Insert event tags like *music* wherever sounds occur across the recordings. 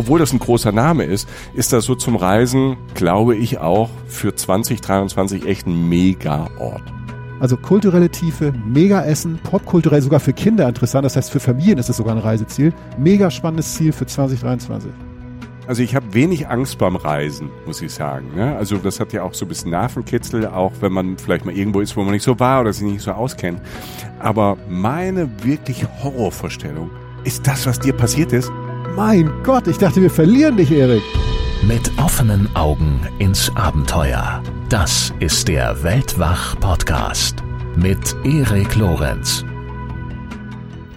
obwohl das ein großer Name ist, ist das so zum Reisen, glaube ich, auch für 2023 echt ein Mega-Ort. Also kulturelle Tiefe, mega Essen, popkulturell sogar für Kinder interessant. Das heißt, für Familien ist es sogar ein Reiseziel. Mega spannendes Ziel für 2023. Also ich habe wenig Angst beim Reisen, muss ich sagen. Ne? Also das hat ja auch so ein bisschen Nervenkitzel, auch wenn man vielleicht mal irgendwo ist, wo man nicht so war oder sich nicht so auskennt. Aber meine wirklich Horrorvorstellung ist das, was dir passiert ist. Mein Gott, ich dachte, wir verlieren dich, Erik. Mit offenen Augen ins Abenteuer. Das ist der Weltwach-Podcast mit Erik Lorenz.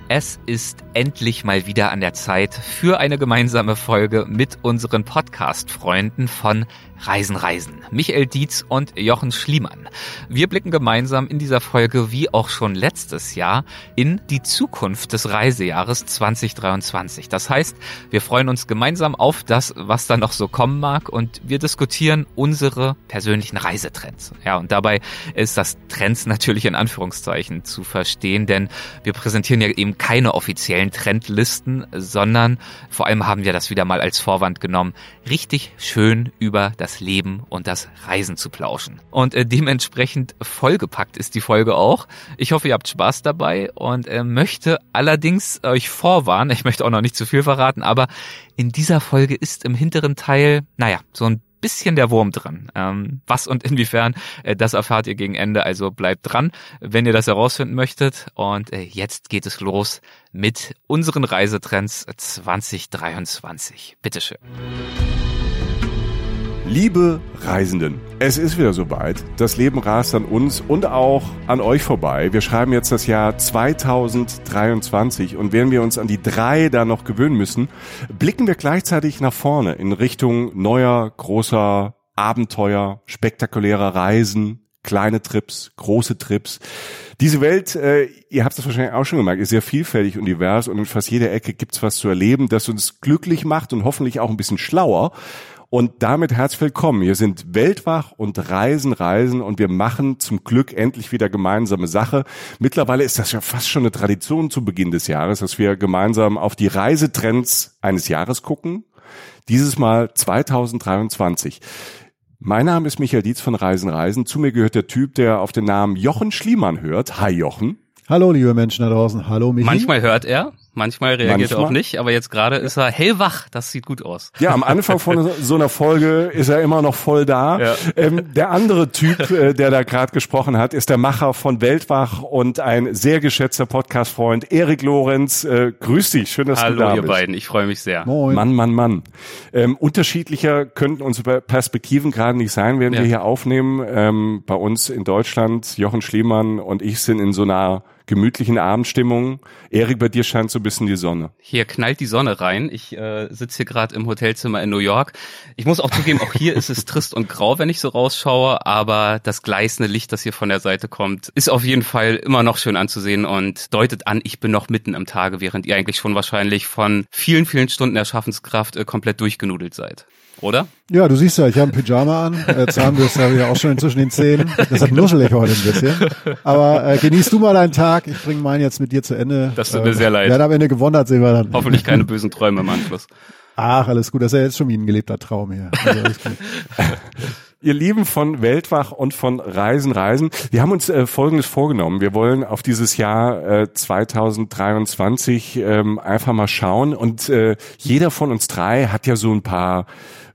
Es ist endlich mal wieder an der Zeit für eine gemeinsame Folge mit unseren Podcast-Freunden von Reisen Reisen. Michael Dietz und Jochen Schliemann. Wir blicken gemeinsam in dieser Folge, wie auch schon letztes Jahr, in die Zukunft des Reisejahres 2023. Das heißt, wir freuen uns gemeinsam auf das, was da noch so kommen mag und wir diskutieren unsere persönlichen Reisetrends. Ja, und dabei ist das Trends natürlich in Anführungszeichen zu verstehen, denn wir präsentieren ja eben keine offiziellen Trendlisten, sondern vor allem haben wir das wieder mal als Vorwand genommen, richtig schön über das das Leben und das Reisen zu plauschen. Und äh, dementsprechend vollgepackt ist die Folge auch. Ich hoffe, ihr habt Spaß dabei und äh, möchte allerdings euch vorwarnen, ich möchte auch noch nicht zu viel verraten, aber in dieser Folge ist im hinteren Teil, naja, so ein bisschen der Wurm dran. Ähm, was und inwiefern, äh, das erfahrt ihr gegen Ende, also bleibt dran, wenn ihr das herausfinden möchtet. Und äh, jetzt geht es los mit unseren Reisetrends 2023. Bitteschön. Liebe Reisenden, es ist wieder soweit. Das Leben rast an uns und auch an euch vorbei. Wir schreiben jetzt das Jahr 2023 und während wir uns an die drei da noch gewöhnen müssen, blicken wir gleichzeitig nach vorne in Richtung neuer, großer Abenteuer, spektakulärer Reisen, kleine Trips, große Trips. Diese Welt, äh, ihr habt es wahrscheinlich auch schon gemerkt, ist sehr vielfältig und divers und in fast jeder Ecke gibt's was zu erleben, das uns glücklich macht und hoffentlich auch ein bisschen schlauer. Und damit herzlich willkommen. Wir sind Weltwach und Reisen, Reisen und wir machen zum Glück endlich wieder gemeinsame Sache. Mittlerweile ist das ja fast schon eine Tradition zu Beginn des Jahres, dass wir gemeinsam auf die Reisetrends eines Jahres gucken. Dieses Mal 2023. Mein Name ist Michael Dietz von Reisen, Reisen. Zu mir gehört der Typ, der auf den Namen Jochen Schliemann hört. Hi Jochen. Hallo, liebe Menschen da draußen. Hallo, Michi. Manchmal hört er, manchmal reagiert manchmal. er auch nicht, aber jetzt gerade ist er hellwach. Das sieht gut aus. Ja, am Anfang von so einer Folge ist er immer noch voll da. Ja. Ähm, der andere Typ, äh, der da gerade gesprochen hat, ist der Macher von Weltwach und ein sehr geschätzter Podcast-Freund, Erik Lorenz. Äh, grüß dich, schön, dass Hallo, du da bist. Hallo, ihr beiden, ich freue mich sehr. Moin. Mann, Mann, Mann. Ähm, unterschiedlicher könnten unsere Perspektiven gerade nicht sein, wenn ja. wir hier aufnehmen. Ähm, bei uns in Deutschland, Jochen Schliemann und ich sind in so einer gemütlichen Abendstimmung. Erik, bei dir scheint so ein bisschen die Sonne. Hier knallt die Sonne rein. Ich äh, sitze hier gerade im Hotelzimmer in New York. Ich muss auch zugeben, auch hier ist es *laughs* trist und grau, wenn ich so rausschaue, aber das gleißende Licht, das hier von der Seite kommt, ist auf jeden Fall immer noch schön anzusehen und deutet an, ich bin noch mitten im Tage, während ihr eigentlich schon wahrscheinlich von vielen, vielen Stunden Erschaffenskraft äh, komplett durchgenudelt seid oder? Ja, du siehst ja, ich habe ein Pyjama an. Äh, Zahnbürste habe ich ja auch schon inzwischen den Zähnen. Deshalb nuschel ich heute ein bisschen. Aber äh, genießt du mal deinen Tag. Ich bringe meinen jetzt mit dir zu Ende. Das tut äh, mir sehr leid. Wer am Ende gewonnen hat, sehen wir dann. Hoffentlich keine bösen Träume im Anschluss. Ach, alles gut. Das ist ja jetzt schon wie ein gelebter Traum hier. Also *laughs* Ihr Lieben von Weltwach und von Reisen, Reisen. Wir haben uns äh, Folgendes vorgenommen. Wir wollen auf dieses Jahr äh, 2023 ähm, einfach mal schauen. Und äh, jeder von uns drei hat ja so ein paar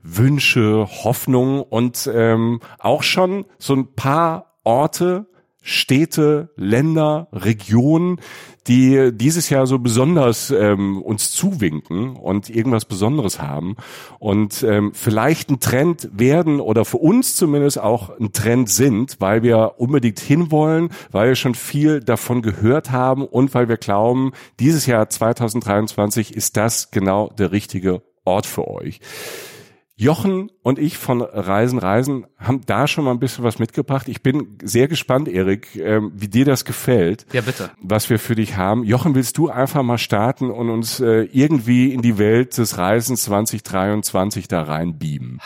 Wünsche, Hoffnungen und ähm, auch schon so ein paar Orte, Städte, Länder, Regionen, die dieses Jahr so besonders ähm, uns zuwinken und irgendwas Besonderes haben und ähm, vielleicht ein Trend werden oder für uns zumindest auch ein Trend sind, weil wir unbedingt hinwollen, weil wir schon viel davon gehört haben und weil wir glauben, dieses Jahr 2023 ist das genau der richtige Ort für euch. Jochen und ich von Reisen, Reisen haben da schon mal ein bisschen was mitgebracht. Ich bin sehr gespannt, Erik, ähm, wie dir das gefällt. Ja, bitte. Was wir für dich haben. Jochen, willst du einfach mal starten und uns äh, irgendwie in die Welt des Reisens 2023 da reinbeamen?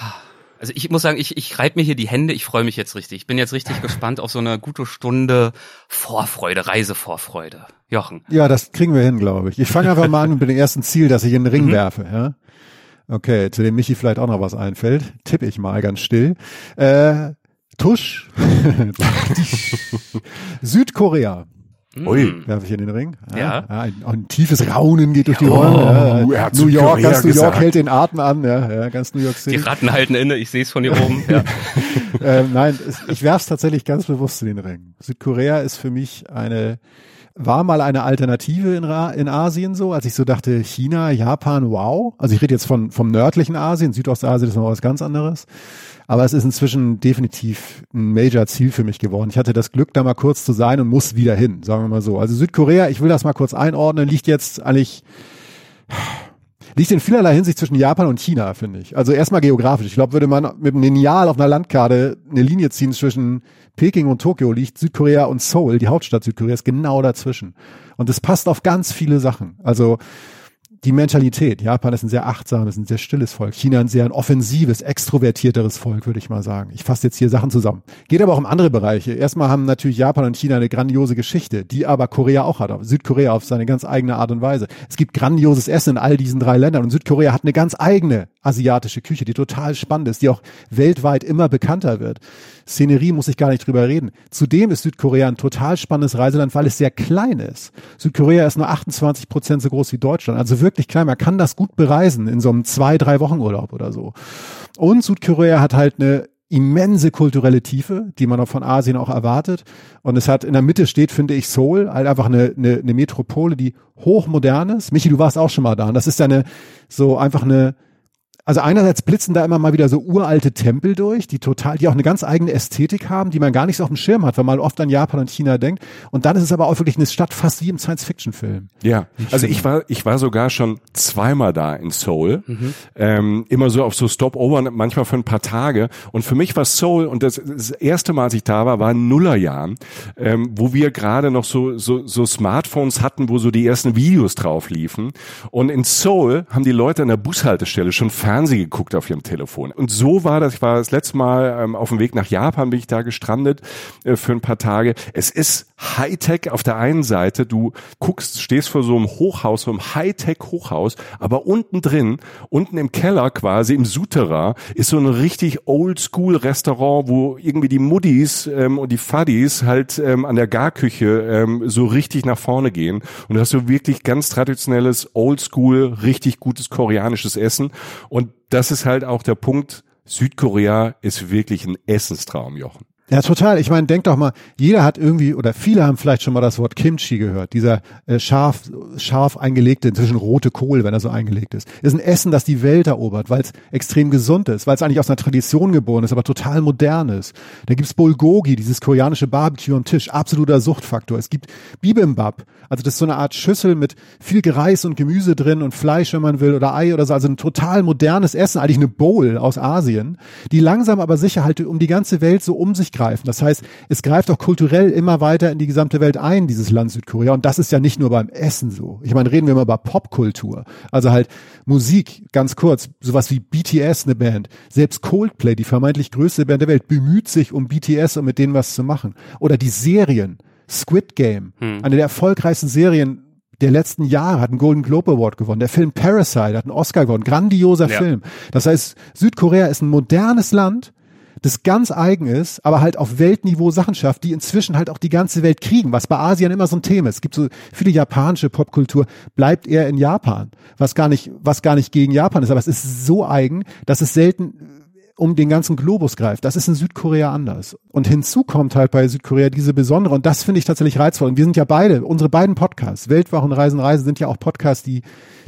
Also ich muss sagen, ich, ich reibe mir hier die Hände, ich freue mich jetzt richtig. Ich bin jetzt richtig *laughs* gespannt auf so eine gute Stunde Vorfreude, Reisevorfreude. Jochen. Ja, das kriegen wir hin, glaube ich. Ich fange einfach mal an mit dem ersten Ziel, dass ich in den Ring mhm. werfe. Ja? Okay, zu dem Michi vielleicht auch noch was einfällt, tippe ich mal ganz still. Äh, Tusch. *laughs* Südkorea. Ui. Werfe ich in den Ring. Ja. ein, ein tiefes Raunen geht durch die Oh, Räume. er hat New York, Südkorea ganz New York gesagt. hält den Atem an. Ja, ja, ganz New York Die City. Ratten halten inne, ich sehe es von hier oben. Ja. *laughs* ähm, nein, ich werfe es tatsächlich ganz bewusst in den Ring. Südkorea ist für mich eine, war mal eine Alternative in, Ra in Asien so, als ich so dachte, China, Japan, wow. Also ich rede jetzt von, vom nördlichen Asien, Südostasien ist noch was ganz anderes. Aber es ist inzwischen definitiv ein Major-Ziel für mich geworden. Ich hatte das Glück, da mal kurz zu sein und muss wieder hin, sagen wir mal so. Also Südkorea, ich will das mal kurz einordnen, liegt jetzt eigentlich liegt in vielerlei Hinsicht zwischen Japan und China, finde ich. Also erstmal geografisch. Ich glaube, würde man mit einem Lineal auf einer Landkarte eine Linie ziehen zwischen Peking und Tokio, liegt Südkorea und Seoul, die Hauptstadt Südkoreas, genau dazwischen. Und es passt auf ganz viele Sachen. Also die Mentalität. Japan ist ein sehr achtsames, ein sehr stilles Volk. China ein sehr ein offensives, extrovertierteres Volk, würde ich mal sagen. Ich fasse jetzt hier Sachen zusammen. Geht aber auch um andere Bereiche. Erstmal haben natürlich Japan und China eine grandiose Geschichte, die aber Korea auch hat. Südkorea auf seine ganz eigene Art und Weise. Es gibt grandioses Essen in all diesen drei Ländern und Südkorea hat eine ganz eigene asiatische Küche, die total spannend ist, die auch weltweit immer bekannter wird. Szenerie muss ich gar nicht drüber reden. Zudem ist Südkorea ein total spannendes Reiseland, weil es sehr klein ist. Südkorea ist nur 28 Prozent so groß wie Deutschland, also wirklich klein. Man kann das gut bereisen in so einem zwei, drei Wochen Urlaub oder so. Und Südkorea hat halt eine immense kulturelle Tiefe, die man auch von Asien auch erwartet. Und es hat in der Mitte steht, finde ich, Seoul, halt einfach eine, eine, eine Metropole, die hochmodern ist. Michi, du warst auch schon mal da. Und das ist eine, so einfach eine, also einerseits blitzen da immer mal wieder so uralte Tempel durch, die total, die auch eine ganz eigene Ästhetik haben, die man gar nicht so auf dem Schirm hat, wenn man oft an Japan und China denkt. Und dann ist es aber auch wirklich eine Stadt fast wie im Science-Fiction-Film. Ja, also ich war, ich war sogar schon zweimal da in Seoul, Mhm. ähm, immer so auf so Stopover, manchmal für ein paar Tage. Und für mich war Seoul und das, das erste Mal, als ich da war, war in Nullerjahren, ähm, wo wir gerade noch so, so so Smartphones hatten, wo so die ersten Videos drauf liefen. Und in Seoul haben die Leute an der Bushaltestelle schon Fernsehen geguckt auf ihrem Telefon. Und so war das. Ich war das letzte Mal ähm, auf dem Weg nach Japan, bin ich da gestrandet äh, für ein paar Tage. Es ist Hightech auf der einen Seite. Du guckst, stehst vor so einem Hochhaus, so einem Hightech-Hochhaus, aber unten drin, unten im Keller quasi, im Souterrain, ist so ein richtig Oldschool-Restaurant, wo irgendwie die Muddis ähm, und die Fuddies halt ähm, an der Garküche ähm, so richtig nach vorne gehen. Und du hast so wirklich ganz traditionelles, Oldschool, richtig gutes koreanisches Essen. Und das ist halt auch der Punkt, Südkorea ist wirklich ein Essenstraum, Jochen. Ja, total. Ich meine, denk doch mal, jeder hat irgendwie oder viele haben vielleicht schon mal das Wort Kimchi gehört. Dieser äh, scharf, scharf eingelegte, inzwischen rote Kohl, wenn er so eingelegt ist. Ist ein Essen, das die Welt erobert, weil es extrem gesund ist, weil es eigentlich aus einer Tradition geboren ist, aber total modern ist. Da gibt's Bulgogi, dieses koreanische Barbecue am Tisch, absoluter Suchtfaktor. Es gibt Bibimbap, also das ist so eine Art Schüssel mit viel Reis und Gemüse drin und Fleisch, wenn man will, oder Ei oder so. Also ein total modernes Essen, eigentlich eine Bowl aus Asien, die langsam aber sicher halt um die ganze Welt so um sich greifen. Das heißt, es greift auch kulturell immer weiter in die gesamte Welt ein, dieses Land Südkorea. Und das ist ja nicht nur beim Essen so. Ich meine, reden wir mal über Popkultur. Also halt Musik, ganz kurz, sowas wie BTS, eine Band. Selbst Coldplay, die vermeintlich größte Band der Welt, bemüht sich um BTS, um mit denen was zu machen. Oder die Serien. Squid Game, eine der erfolgreichsten Serien der letzten Jahre hat einen Golden Globe Award gewonnen. Der Film Parasite hat einen Oscar gewonnen. Grandioser Ja. Film. Das heißt, Südkorea ist ein modernes Land, das ganz eigen ist, aber halt auf Weltniveau Sachen schafft, die inzwischen halt auch die ganze Welt kriegen, was bei Asien immer so ein Thema ist. Es gibt so viele japanische Popkultur, bleibt eher in Japan, was gar nicht, was gar nicht gegen Japan ist, aber es ist so eigen, dass es selten um den ganzen Globus greift. Das ist in Südkorea anders. Und hinzu kommt halt bei Südkorea diese besondere, und das finde ich tatsächlich reizvoll. Und wir sind ja beide, unsere beiden Podcasts, Weltwoche und Reisen, Reisen, sind ja auch Podcasts, die,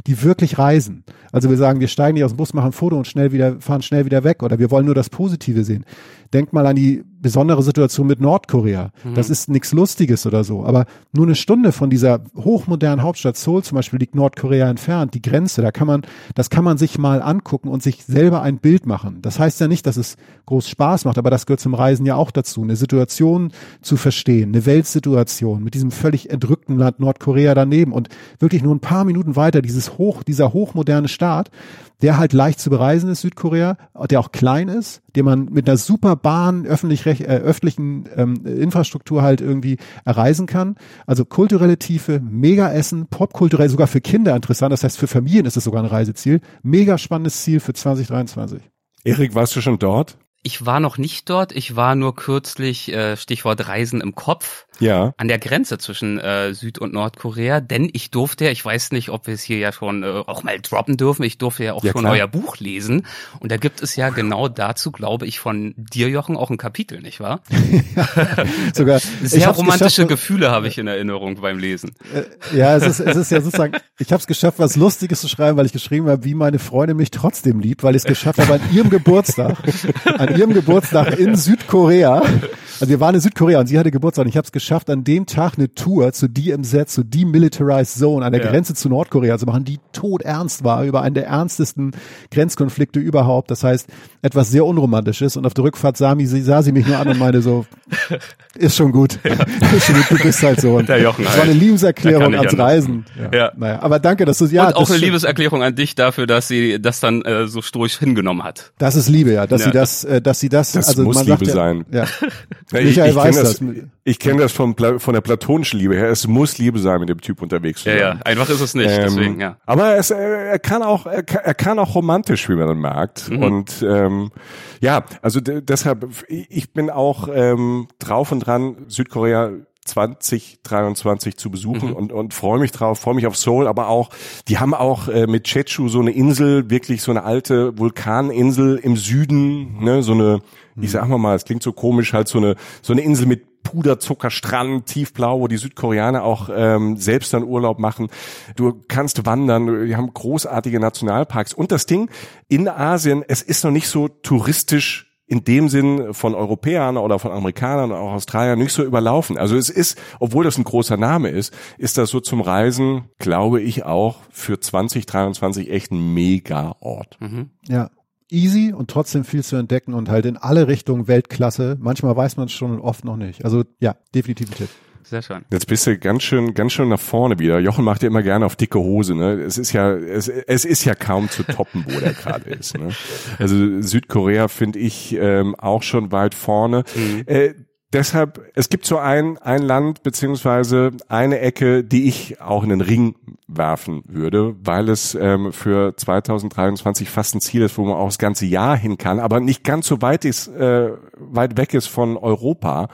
die wirklich reisen. Also wir sagen, wir steigen nicht aus dem Bus, machen ein Foto und schnell wieder, fahren schnell wieder weg. Oder wir wollen nur das Positive sehen. Denkt mal an die besondere Situation mit Nordkorea. Das ist nichts Lustiges oder so. Aber nur eine Stunde von dieser hochmodernen Hauptstadt Seoul zum Beispiel liegt Nordkorea entfernt. Die Grenze, da kann man, das kann man sich mal angucken und sich selber ein Bild machen. Das heißt ja nicht, dass es groß Spaß macht, aber das gehört zum Reisen ja auch dazu. Eine Situation zu verstehen, eine Weltsituation mit diesem völlig entrückten Land Nordkorea daneben und wirklich nur ein paar Minuten weiter dieses dieses hoch, dieser hochmoderne Staat, der halt leicht zu bereisen ist, Südkorea, der auch klein ist, den man mit einer super Bahn, öffentlich, äh, öffentlichen ähm, Infrastruktur halt irgendwie erreisen kann. Also kulturelle Tiefe, mega Essen, popkulturell sogar für Kinder interessant. Das heißt, für Familien ist es sogar ein Reiseziel. Mega spannendes Ziel für 2023. Erik, warst du schon dort? Ich war noch nicht dort. Ich war nur kürzlich, äh, Stichwort Reisen im Kopf, Ja. an der Grenze zwischen äh, Süd- und Nordkorea, denn ich durfte, ich weiß nicht, ob wir es hier ja schon äh, auch mal droppen dürfen, ich durfte ja auch Ja, schon klar. euer Buch lesen und da gibt es ja genau dazu, glaube ich, von dir, Jochen, auch ein Kapitel, nicht wahr? *laughs* Sogar Sehr romantische geschafft, Gefühle habe ich in Erinnerung beim Lesen. Äh, ja, es ist, es ist ja sozusagen, ich habe es geschafft, was Lustiges zu schreiben, weil ich geschrieben habe, wie meine Freundin mich trotzdem liebt, weil ich es geschafft habe, an ihrem Geburtstag, an ihrem Geburtstag in Südkorea, also wir waren in Südkorea und sie hatte Geburtstag und ich habe es geschafft, an dem Tag eine Tour zu DMZ, zu Demilitarized Zone, an der Ja. Grenze zu Nordkorea zu machen, die todernst war, über einen der ernstesten Grenzkonflikte überhaupt. Das heißt, etwas sehr Unromantisches und auf der Rückfahrt sah, sie, sah sie mich nur an und meinte so, *laughs* ist schon gut, *laughs* ist schon gut, du bist halt so. Und *laughs* Der Jochen das war eine halt. Liebeserklärung kann ich ans anders. Reisen. Ja. Naja, aber danke, dass du ja, und auch das, eine. Liebeserklärung an dich dafür, dass sie das dann äh, so stoisch hingenommen hat. das ist Liebe, ja, dass Ja. sie das, äh, dass sie das, Das also muss man sagt Liebe ja, sein. Ja. Ja, ich Michael ich weiß kenne das, das. ich kenn das von, Pla- von der platonischen Liebe her. Es muss Liebe sein, mit dem Typ unterwegs zu Ja, sein. ja, einfach ist es nicht, Ähm, deswegen, ja. Aber es, äh, er kann auch, er kann, er kann auch romantisch, wie man dann merkt. Mhm. Und ähm, ja, also de- deshalb, ich bin auch ähm, drauf und dran, Südkorea 2023 zu besuchen und, und freue mich drauf, freue mich auf Seoul, aber auch, die haben auch äh, mit Jeju so eine Insel, wirklich so eine alte Vulkaninsel im Süden, ne, so eine, ich sag mal mal, es klingt so komisch, halt so eine, so eine Insel mit Puderzuckerstrand, tiefblau, wo die Südkoreaner auch ähm, selbst dann Urlaub machen. Du kannst wandern, die haben großartige Nationalparks. Und das Ding in Asien, es ist noch nicht so touristisch in dem Sinn von Europäern oder von Amerikanern oder auch Australiern nicht so überlaufen. Also es ist, obwohl das ein großer Name ist, ist das so zum Reisen, glaube ich, auch für 2023 echt ein Mega-Ort. Ja. Easy und trotzdem viel zu entdecken und halt in alle Richtungen Weltklasse. Manchmal weiß man es schon und oft noch nicht. Also ja, definitiv ein Tipp. Sehr schön. Jetzt bist du ganz schön, ganz schön nach vorne wieder. Jochen macht ja immer gerne auf dicke Hose. Ne? Es ist ja, es, es ist ja kaum zu toppen, wo der gerade ist. Ne? *laughs* Also Südkorea finde ich ähm, auch schon weit vorne. Äh, deshalb, es gibt so ein, ein Land beziehungsweise eine Ecke, die ich auch in den Ring werfen würde, weil es ähm, für 2023 fast ein Ziel ist, wo man auch das ganze Jahr hin kann, aber nicht ganz so weit ist, äh, weit weg ist von Europa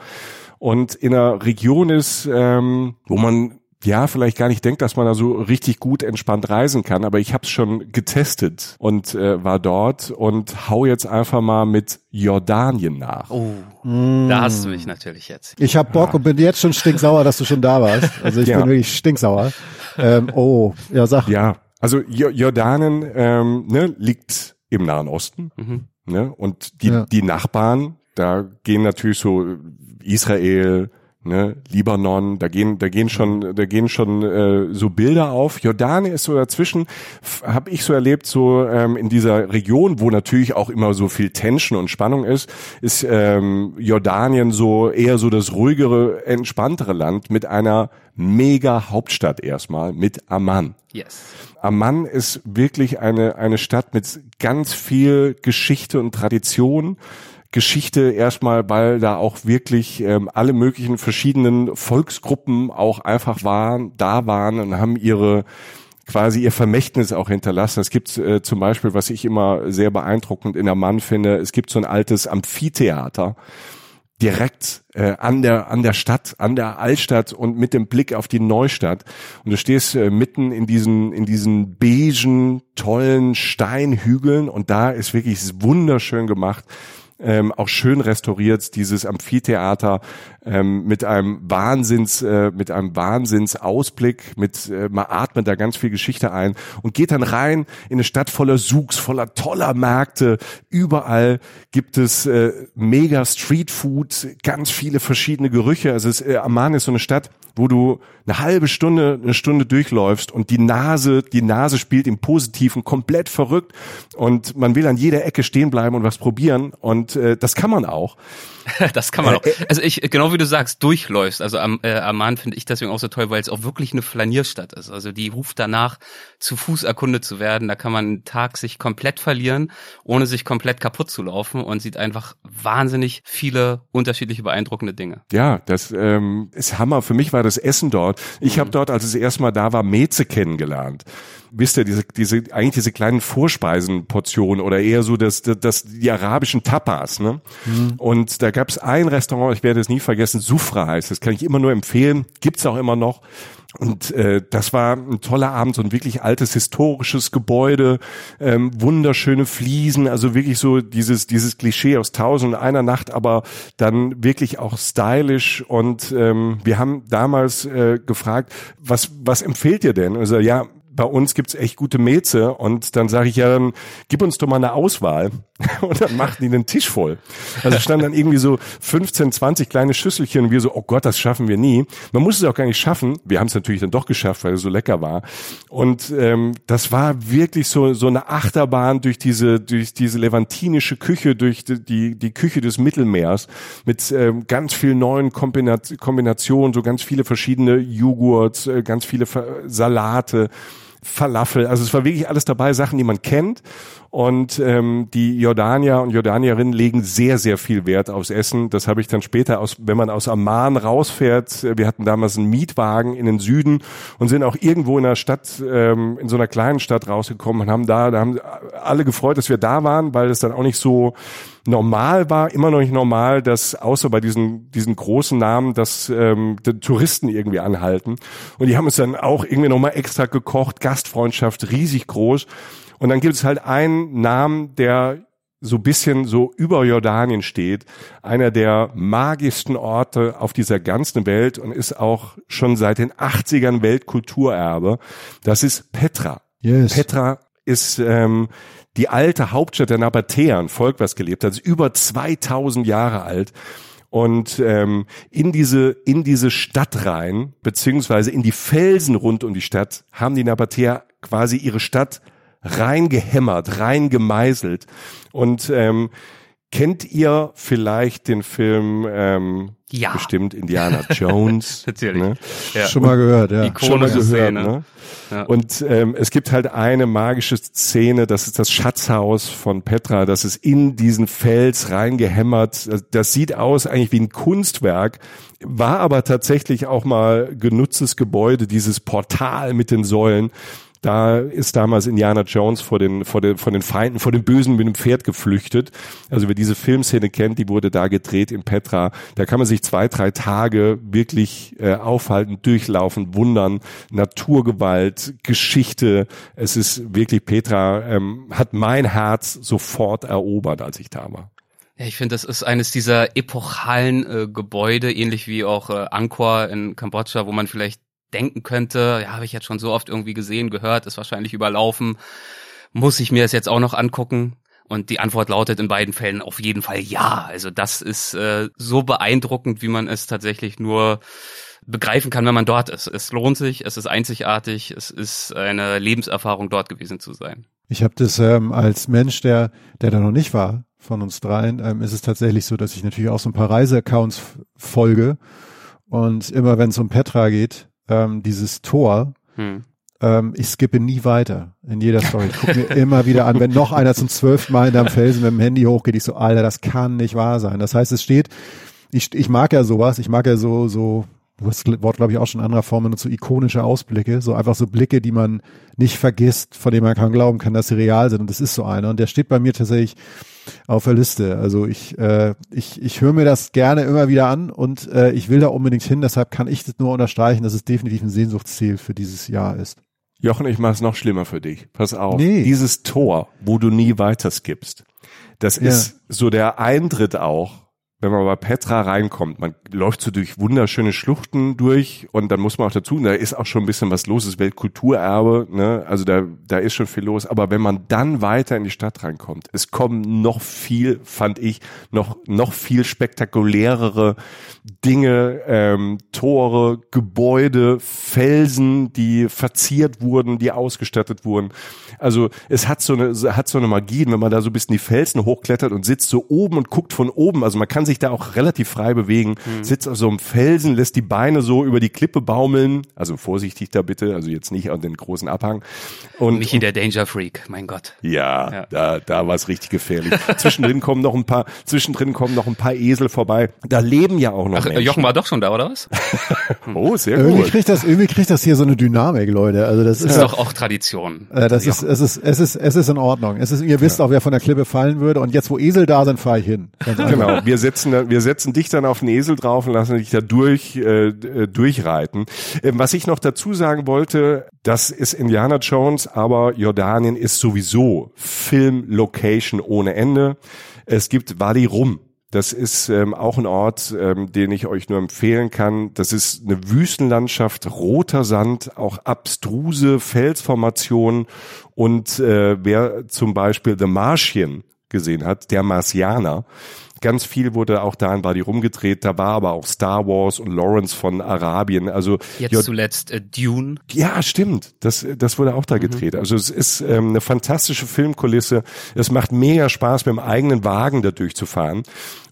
und in einer Region ist, ähm, wo man ja vielleicht gar nicht denkt, dass man da so richtig gut entspannt reisen kann, aber ich habe es schon getestet und äh, war dort und hau jetzt einfach mal mit Jordanien nach. Oh, da hast du mich natürlich jetzt. Ich hab Bock und bin jetzt schon stinksauer, dass du schon da warst. Also ich Ja. bin wirklich stinksauer. Ähm, oh, ja, sag. Ja, also Jo- Jordanien ähm, ne, liegt im Nahen Osten ne, und die, Ja. die Nachbarn, da gehen natürlich so Israel, ne, Libanon, da gehen, da gehen schon, da gehen schon äh, so Bilder auf. Jordanien ist so dazwischen, habe ich so erlebt, so ähm, in dieser Region, wo natürlich auch immer so viel Tension und Spannung ist, ist ähm, Jordanien so eher so das ruhigere, entspanntere Land mit einer mega Hauptstadt erstmal, mit Amman. Yes. Amman ist wirklich eine, eine Stadt mit ganz viel Geschichte und Tradition. Geschichte erstmal, weil da auch wirklich ähm, alle möglichen verschiedenen Volksgruppen auch einfach waren, da waren und haben ihre quasi ihr Vermächtnis auch hinterlassen. Es gibt äh, zum Beispiel, was ich immer sehr beeindruckend in Amman finde, es gibt so ein altes Amphitheater direkt äh, an der an der Stadt, an der Altstadt und mit dem Blick auf die Neustadt. Und du stehst äh, mitten in diesen in diesen beigen tollen Steinhügeln und da ist wirklich wunderschön gemacht. Ähm, auch schön restauriert dieses Amphitheater ähm, mit einem Wahnsinns äh, mit einem Wahnsinnsausblick mit äh, man atmet da ganz viel Geschichte ein und geht dann rein in eine Stadt voller Souks voller toller Märkte. Überall gibt es äh, mega Streetfood ganz viele verschiedene Gerüche. Also es, äh, Amman ist so eine Stadt wo du eine halbe Stunde, eine Stunde durchläufst und die Nase, die Nase spielt im Positiven komplett verrückt und man will an jeder Ecke stehen bleiben und was probieren und äh, das kann man auch. *laughs* das kann man auch. Also ich, genau wie du sagst, durchläufst. Also am äh, Amman finde ich deswegen auch so toll, weil es auch wirklich eine Flanierstadt ist. Also die ruft danach, zu Fuß erkundet zu werden. Da kann man einen Tag sich komplett verlieren, ohne sich komplett kaputt zu laufen und sieht einfach wahnsinnig viele unterschiedliche beeindruckende Dinge. Ja, das ähm, ist Hammer. Für mich war das Essen dort. Ich mhm. habe dort, als es erstmal da war, Meze kennengelernt wisst ihr, diese, diese, eigentlich diese kleinen Vorspeisenportionen oder eher so das, das, das die arabischen Tapas, ne? Mhm. Und da gab es ein Restaurant, ich werde es nie vergessen, Sufra heißt, das kann ich immer nur empfehlen, gibt's auch immer noch. Und äh, das war ein toller Abend, so ein wirklich altes historisches Gebäude, ähm, wunderschöne Fliesen, also wirklich so dieses dieses Klischee aus Tausend und einer Nacht, aber dann wirklich auch stylisch. Und ähm, wir haben damals äh, gefragt, was was empfehlt ihr denn? Also ja, bei uns gibt's echt gute Meze und dann sage ich ja, dann gib uns doch mal eine Auswahl *laughs* und dann machten die den Tisch voll. Also standen dann irgendwie so 15, 20 kleine Schüsselchen und wir so, oh Gott, das schaffen wir nie. Man muss es auch gar nicht schaffen. Wir haben es natürlich dann doch geschafft, weil es so lecker war. Und ähm, das war wirklich so so eine Achterbahn durch diese durch diese levantinische Küche, durch die die, die Küche des Mittelmeers mit ähm, ganz vielen neuen Kombinationen, so ganz viele verschiedene Joghurts, äh, ganz viele Salate. Falafel. Also es war wirklich alles dabei, Sachen, die man kennt. Und ähm, die Jordanier und Jordanierinnen legen sehr, sehr viel Wert aufs Essen. Das habe ich dann später, aus, wenn man aus Amman rausfährt, wir hatten damals einen Mietwagen in den Süden und sind auch irgendwo in einer Stadt, ähm, in so einer kleinen Stadt rausgekommen und haben da, da haben alle gefreut, dass wir da waren, weil es dann auch nicht so normal war, immer noch nicht normal, dass außer bei diesen, diesen großen Namen, dass ähm, die Touristen irgendwie anhalten. Und die haben es dann auch irgendwie nochmal extra gekocht, Gastfreundschaft riesig groß. Und dann gibt es halt einen Namen, der so bisschen so über Jordanien steht, einer der magischsten Orte auf dieser ganzen Welt und ist auch schon seit den 80ern Weltkulturerbe. Das ist Petra. Yes. Petra ist ähm, die alte Hauptstadt der Nabatäer, Volk, was gelebt hat, ist über 2000 Jahre alt und ähm, in diese in diese Stadt rein beziehungsweise in die Felsen rund um die Stadt haben die Nabatäer quasi ihre Stadt reingehämmert, reingemeißelt. Und ähm, kennt ihr vielleicht den Film ähm, ja. bestimmt Indiana Jones? *laughs* Natürlich. Ne? Ja. Schon mal gehört, ja. Ikonische Schon mal gehört, Szene. Ne? Ja. Und ähm, es gibt halt eine magische Szene, das ist das Schatzhaus von Petra, das ist in diesen Fels reingehämmert. Das sieht aus eigentlich wie ein Kunstwerk, war aber tatsächlich auch mal genutztes Gebäude, dieses Portal mit den Säulen. Da ist damals Indiana Jones vor den, vor den, von den Feinden, vor den Bösen mit dem Pferd geflüchtet. Also wer diese Filmszene kennt, die wurde da gedreht in Petra. Da kann man sich zwei, drei Tage wirklich äh, aufhalten, durchlaufen, wundern. Naturgewalt, Geschichte. Es ist wirklich, Petra ähm, hat mein Herz sofort erobert, als ich da war. Ja, ich finde, das ist eines dieser epochalen äh, Gebäude, ähnlich wie auch äh, Angkor in Kambodscha, wo man vielleicht denken könnte, ja, habe ich jetzt schon so oft irgendwie gesehen, gehört, ist wahrscheinlich überlaufen. Muss ich mir das jetzt auch noch angucken? Und die Antwort lautet in beiden Fällen auf jeden Fall ja. Also das ist äh, so beeindruckend, wie man es tatsächlich nur begreifen kann, wenn man dort ist. Es lohnt sich, es ist einzigartig, es ist eine Lebenserfahrung, dort gewesen zu sein. Ich habe das ähm, als Mensch, der, der da noch nicht war, von uns dreien, ähm, ist es tatsächlich so, dass ich natürlich auch so ein paar Reiseaccounts folge. Und immer wenn es um Petra geht, ähm, dieses Tor, hm. ähm, ich skippe nie weiter in jeder Story. Ich gucke mir immer wieder an, wenn noch einer zum zwölften Mal in deinem Felsen mit dem Handy hochgeht, ich so, Alter, das kann nicht wahr sein. Das heißt, es steht, ich, ich mag ja sowas, ich mag ja so, so, du hast das Wort, glaube ich, auch schon in anderer Form benutzt, so ikonische Ausblicke, so einfach so Blicke, die man nicht vergisst, von denen man kann glauben kann, dass sie real sind. Und das ist so einer. Und der steht bei mir tatsächlich auf der Liste. Also ich, äh, ich, ich höre mir das gerne immer wieder an und äh, ich will da unbedingt hin. Deshalb kann ich das nur unterstreichen, dass es definitiv ein Sehnsuchtsziel für dieses Jahr ist. Jochen, ich mache es noch schlimmer für dich. Pass auf. Nee. Dieses Tor, wo du nie weiter skippst, das ja. ist so der Eintritt auch wenn man bei Petra reinkommt, man läuft so durch wunderschöne Schluchten durch und dann muss man auch dazu, da ist auch schon ein bisschen was los, das Weltkulturerbe, ne? also da, da ist schon viel los, aber wenn man dann weiter in die Stadt reinkommt, es kommen noch viel, fand ich, noch, noch viel spektakulärere Dinge, ähm, Tore, Gebäude, Felsen, die verziert wurden, die ausgestattet wurden. Also es hat so eine, hat so eine Magie, wenn man da so ein bisschen die Felsen hochklettert und sitzt so oben und guckt von oben, also man kann sich sich da auch relativ frei bewegen, mhm. sitzt auf so einem Felsen, lässt die Beine so über die Klippe baumeln, also vorsichtig da bitte, also jetzt nicht an den großen Abhang. Und, Michi der Danger Freak, mein Gott. Ja, ja. da, da war es richtig gefährlich. *laughs* zwischendrin kommen noch ein paar, zwischendrin kommen noch ein paar Esel vorbei. Da leben ja auch noch Ach, Menschen. Jochen war doch schon da, oder was? *laughs* oh, sehr irgendwie gut. Kriegt das, irgendwie kriegt das hier so eine Dynamik, Leute. Also das, das ist, ist doch auch Tradition. Äh, das ist, es ist, es ist, es ist in Ordnung. Es ist, ihr wisst ja. auch, wer von der Klippe fallen würde. Und jetzt, wo Esel da sind, fahre ich hin. *laughs* Genau. Wir setzen, wir setzen dich dich dann auf den Esel drauf und lassen dich da durch, äh, äh, durchreiten. Ähm, was ich noch dazu sagen wollte, das ist Indiana Jones, aber Jordanien ist sowieso Film-Location ohne Ende. Es gibt Wadi Rum. Das ist ähm, auch ein Ort, ähm, den ich euch nur empfehlen kann. Das ist eine Wüstenlandschaft, roter Sand, auch abstruse Felsformationen. Und äh, wer zum Beispiel The Martian gesehen hat, der Marsianer, Ganz viel wurde auch da in Badi rumgedreht. Da war aber auch Star Wars und Lawrence von Arabien. Also jetzt ja, zuletzt äh, Dune. Ja, stimmt. Das, das wurde auch da mhm. gedreht. Also es ist ähm, eine fantastische Filmkulisse. Es macht mega Spaß, mit dem eigenen Wagen da durchzufahren.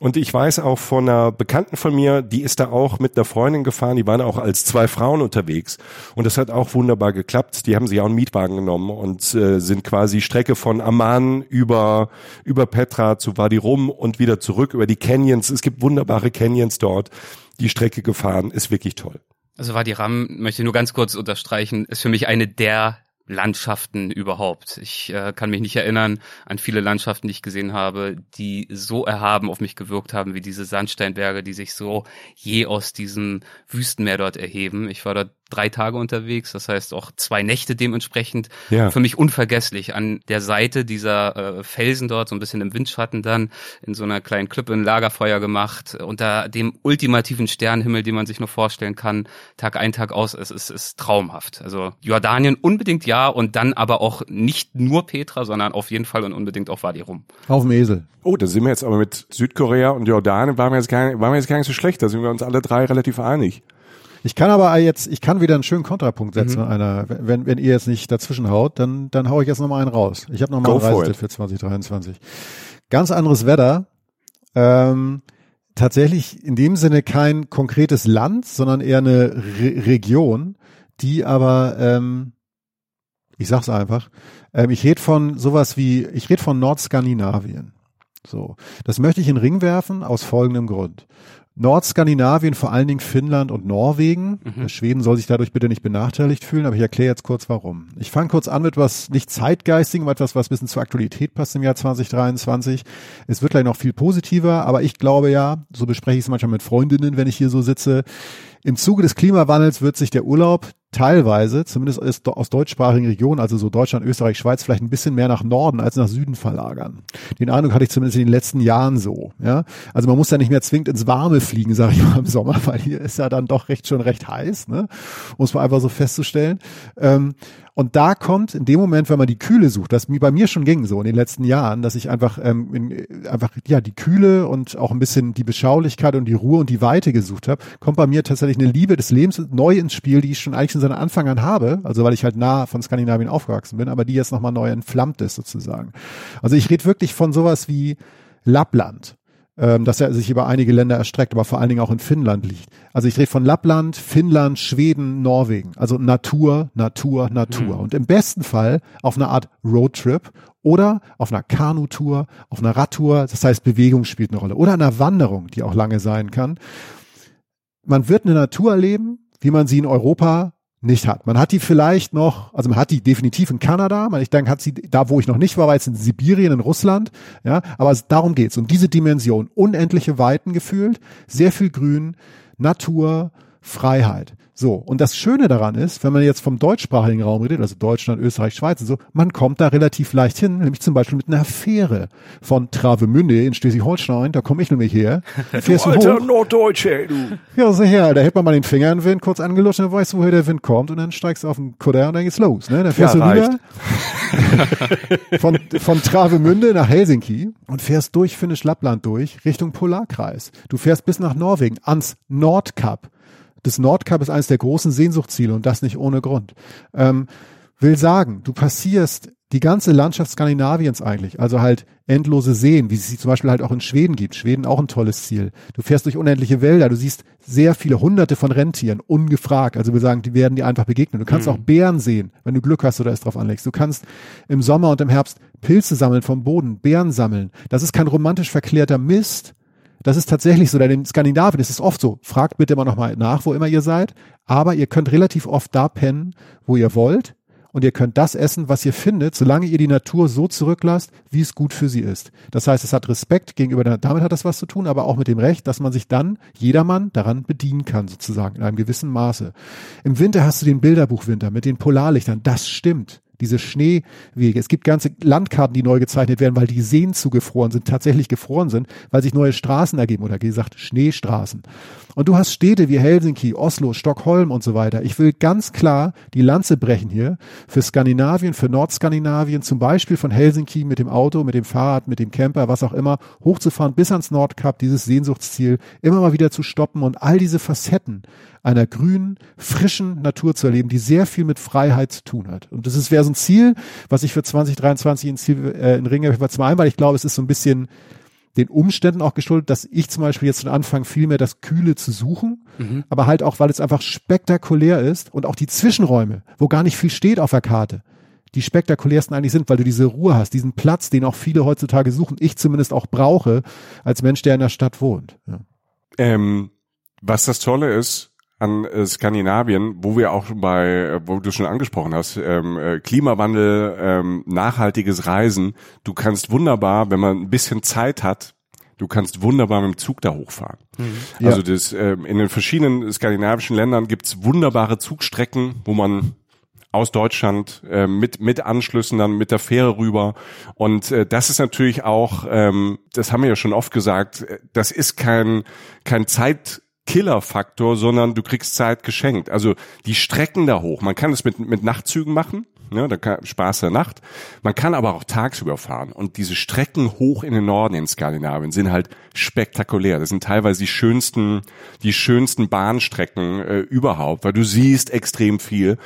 Und ich weiß auch von einer Bekannten von mir, die ist da auch mit einer Freundin gefahren. Die waren auch als zwei Frauen unterwegs. Und das hat auch wunderbar geklappt. Die haben sich auch einen Mietwagen genommen und äh, sind quasi Strecke von Amman über, über Petra zu Wadi Rum und wieder zurück über die Canyons. Es gibt wunderbare Canyons dort. Die Strecke gefahren ist wirklich toll. Also Wadi Ram, möchte nur ganz kurz unterstreichen, ist für mich eine der Landschaften überhaupt. Ich äh, kann mich nicht erinnern an viele Landschaften, die ich gesehen habe, die so erhaben auf mich gewirkt haben wie diese Sandsteinberge, die sich so je aus diesem Wüstenmeer dort erheben. Ich war dort drei Tage unterwegs, das heißt auch zwei Nächte dementsprechend. Ja. Für mich unvergesslich an der Seite dieser äh, Felsen dort, so ein bisschen im Windschatten dann, in so einer kleinen Klippe ein Lagerfeuer gemacht, unter dem ultimativen Sternenhimmel, den man sich nur vorstellen kann, Tag ein, Tag aus, es ist, ist traumhaft. Also Jordanien unbedingt ja und dann aber auch nicht nur Petra, sondern auf jeden Fall und unbedingt auch Wadi Rum. Auf dem Esel. Oh, da sind wir jetzt aber mit Südkorea und Jordanien waren wir jetzt gar nicht, waren wir jetzt gar nicht so schlecht, da sind wir uns alle drei relativ einig. Ich kann aber jetzt, ich kann wieder einen schönen Kontrapunkt setzen. Mhm. Einer, wenn, wenn ihr jetzt nicht dazwischen haut, dann, dann hau ich jetzt nochmal einen raus. Ich habe nochmal einen Reisetipp für 2023. Ganz anderes Wetter. Ähm, tatsächlich in dem Sinne kein konkretes Land, sondern eher eine Re Region, die aber, ähm, ich sag's einfach, ähm, ich rede von sowas wie, ich rede von Nordskandinavien. So, das möchte ich in den Ring werfen aus folgendem Grund. Nordskandinavien, vor allen Dingen Finnland und Norwegen. Mhm. Schweden soll sich dadurch bitte nicht benachteiligt fühlen, aber ich erkläre jetzt kurz warum. Ich fange kurz an mit was nicht zeitgeistigem, etwas, was ein bisschen zur Aktualität passt im Jahr 2023. Es wird gleich noch viel positiver, aber ich glaube ja, so bespreche ich es manchmal mit Freundinnen, wenn ich hier so sitze, im Zuge des Klimawandels wird sich der Urlaub teilweise, zumindest aus deutschsprachigen Regionen, also so Deutschland, Österreich, Schweiz, vielleicht ein bisschen mehr nach Norden als nach Süden verlagern. Den Eindruck hatte ich zumindest in den letzten Jahren so. Ja, also man muss ja nicht mehr zwingend ins Warme fliegen, sage ich mal im Sommer, *laughs* weil hier ist ja dann doch recht schon recht heiß, ne? muss man einfach so festzustellen. Ähm, und da kommt in dem Moment, wenn man die Kühle sucht, das bei mir schon ging so in den letzten Jahren, dass ich einfach ähm, in, einfach ja die Kühle und auch ein bisschen die Beschaulichkeit und die Ruhe und die Weite gesucht habe, kommt bei mir tatsächlich eine Liebe des Lebens neu ins Spiel, die ich schon eigentlich von seiner Anfang an habe, also weil ich halt nah von Skandinavien aufgewachsen bin, aber die jetzt nochmal neu entflammt ist sozusagen. Also ich rede wirklich von sowas wie Lappland ähm, dass er sich über einige Länder erstreckt, aber vor allen Dingen auch in Finnland liegt. Also ich rede von Lappland, Finnland, Schweden, Norwegen. Also Natur, Natur, Natur. Mhm. Und im besten Fall auf einer Art Roadtrip oder auf einer Kanutour, auf einer Radtour. Das heißt, Bewegung spielt eine Rolle. Oder einer Wanderung, die auch lange sein kann. Man wird eine Natur erleben, wie man sie in Europa nicht hat. Man hat die vielleicht noch, also man hat die definitiv in Kanada, man, ich denke, hat sie da, wo ich noch nicht war, war jetzt in Sibirien, in Russland, ja, aber darum geht's. Und diese Dimension, unendliche Weiten gefühlt, sehr viel Grün, Natur, Freiheit. So, und das Schöne daran ist, wenn man jetzt vom deutschsprachigen Raum redet, also Deutschland, Österreich, Schweiz und so, man kommt da relativ leicht hin, nämlich zum Beispiel mit einer Fähre von Travemünde in Schleswig-Holstein, da komme ich nämlich her. *laughs* Fährst du hoch. Norddeutsche, du. Ja, so her, da hält man mal den Finger in den Wind, kurz angelutscht, dann weißt du, woher der Wind kommt und dann steigst du auf den Kutter und dann geht's los, ne? Dann fährst Ja, du rüber *laughs* von, von Travemünde nach Helsinki und fährst durch Finnisch Lappland durch, Richtung Polarkreis. Du fährst bis nach Norwegen, ans Nordkap. Das Nordkap ist eines der großen Sehnsuchtsziele und das nicht ohne Grund. Ähm, will sagen, du passierst die ganze Landschaft Skandinaviens eigentlich, also halt endlose Seen, wie es sie zum Beispiel halt auch in Schweden gibt. Schweden auch ein tolles Ziel. Du fährst durch unendliche Wälder, du siehst sehr viele hunderte von Rentieren, ungefragt. Also wir sagen, die werden dir einfach begegnen. Du kannst auch Bären sehen, wenn du Glück hast oder es drauf anlegst. Du kannst im Sommer und im Herbst Pilze sammeln vom Boden, Bären sammeln. Das ist kein romantisch verklärter Mist, das ist tatsächlich so, denn in Skandinavien ist es oft so. Fragt bitte immer noch mal nach, wo immer ihr seid. Aber ihr könnt relativ oft da pennen, wo ihr wollt. Und ihr könnt das essen, was ihr findet, solange ihr die Natur so zurücklasst, wie es gut für sie ist. Das heißt, es hat Respekt gegenüber der, damit hat das was zu tun, aber auch mit dem Recht, dass man sich dann, jedermann, daran bedienen kann, sozusagen, in einem gewissen Maße. Im Winter hast du den Bilderbuchwinter mit den Polarlichtern. Das stimmt diese Schneewege. Es gibt ganze Landkarten, die neu gezeichnet werden, weil die Seen zugefroren sind, tatsächlich gefroren sind, weil sich neue Straßen ergeben oder gesagt Schneestraßen. Und du hast Städte wie Helsinki, Oslo, Stockholm und so weiter. Ich will ganz klar die Lanze brechen hier für Skandinavien, für Nordskandinavien, zum Beispiel von Helsinki mit dem Auto, mit dem Fahrrad, mit dem Camper, was auch immer, hochzufahren bis ans Nordkap, dieses Sehnsuchtsziel, immer mal wieder zu stoppen und all diese Facetten einer grünen, frischen Natur zu erleben, die sehr viel mit Freiheit zu tun hat. Und das wäre so ein Ziel, was ich für 2023 in, Ziel, äh, in Ringe zum einen, weil ich glaube, es ist so ein bisschen den Umständen auch geschuldet, dass ich zum Beispiel jetzt anfange, viel mehr das Kühle zu suchen, Mhm. aber halt auch, weil es einfach spektakulär ist und auch die Zwischenräume, wo gar nicht viel steht auf der Karte, die spektakulärsten eigentlich sind, weil du diese Ruhe hast, diesen Platz, den auch viele heutzutage suchen, ich zumindest auch brauche, als Mensch, der in der Stadt wohnt. Ja. Ähm, was das Tolle ist an äh, Skandinavien, wo wir auch bei, äh, wo du schon angesprochen hast, ähm, äh, Klimawandel, ähm, nachhaltiges Reisen. Du kannst wunderbar, wenn man ein bisschen Zeit hat, du kannst wunderbar mit dem Zug da hochfahren. Ja. Also das, ähm, in den verschiedenen skandinavischen Ländern gibt's wunderbare Zugstrecken, wo man aus Deutschland äh, mit mit Anschlüssen dann mit der Fähre rüber und äh, das ist natürlich auch ähm, das haben wir ja schon oft gesagt äh, das ist kein kein Zeitkillerfaktor sondern du kriegst Zeit geschenkt also die Strecken da hoch man kann es mit mit Nachtzügen machen Ne, da kann, Spaß der Nacht. Man kann aber auch tagsüber fahren. Und diese Strecken hoch in den Norden in Skandinavien sind halt spektakulär. Das sind teilweise die schönsten, die schönsten Bahnstrecken äh, überhaupt, weil du siehst extrem viel.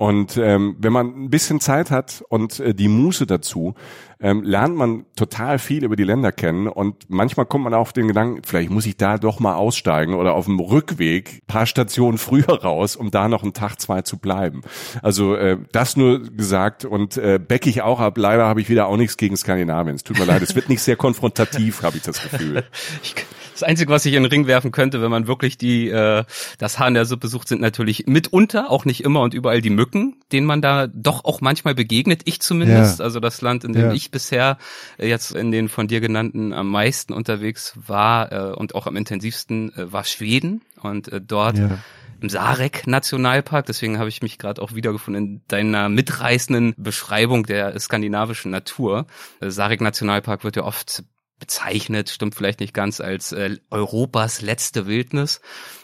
Und ähm, wenn man ein bisschen Zeit hat und äh, die Muße dazu, ähm, lernt man total viel über die Länder kennen. Und manchmal kommt man auf den Gedanken, vielleicht muss ich da doch mal aussteigen oder auf dem Rückweg paar Stationen *laughs* früher raus, um da noch einen Tag, zwei zu bleiben. Also äh, das nur gesagt und äh, becke ich auch ab. Leider habe ich wieder auch nichts gegen Skandinavien. Es tut mir leid, es wird nicht sehr konfrontativ, habe ich das Gefühl. *laughs* Ich, das Einzige, was ich in den Ring werfen könnte, wenn man wirklich die äh, das Haar in der Suppe sucht, sind natürlich mitunter, auch nicht immer und überall die Mücken, denen man da doch auch manchmal begegnet. Ich zumindest. Ja. Also das Land, in dem Ja. ich bisher äh, jetzt in den von dir genannten am meisten unterwegs war äh, und auch am intensivsten äh, war Schweden. Und äh, dort Ja. im Sarek Nationalpark. Deswegen habe ich mich gerade auch wiedergefunden in deiner mitreißenden Beschreibung der skandinavischen Natur. Äh, Sarek Nationalpark wird ja oft bezeichnet, stimmt vielleicht nicht ganz, als äh, Europas letzte Wildnis.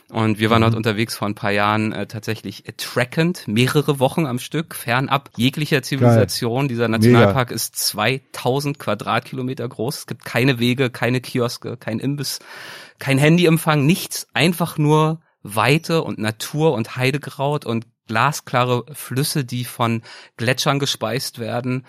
Und wir waren dort unterwegs vor ein paar Jahren äh, tatsächlich äh, trackend, mehrere Wochen am Stück, fernab jeglicher Zivilisation. Dieser Nationalpark ist 2000 Quadratkilometer groß. Es gibt keine Wege, keine Kioske, kein Imbiss, kein Handyempfang, nichts. Einfach nur Weite und Natur und Heidekraut und glasklare Flüsse, die von Gletschern gespeist werden.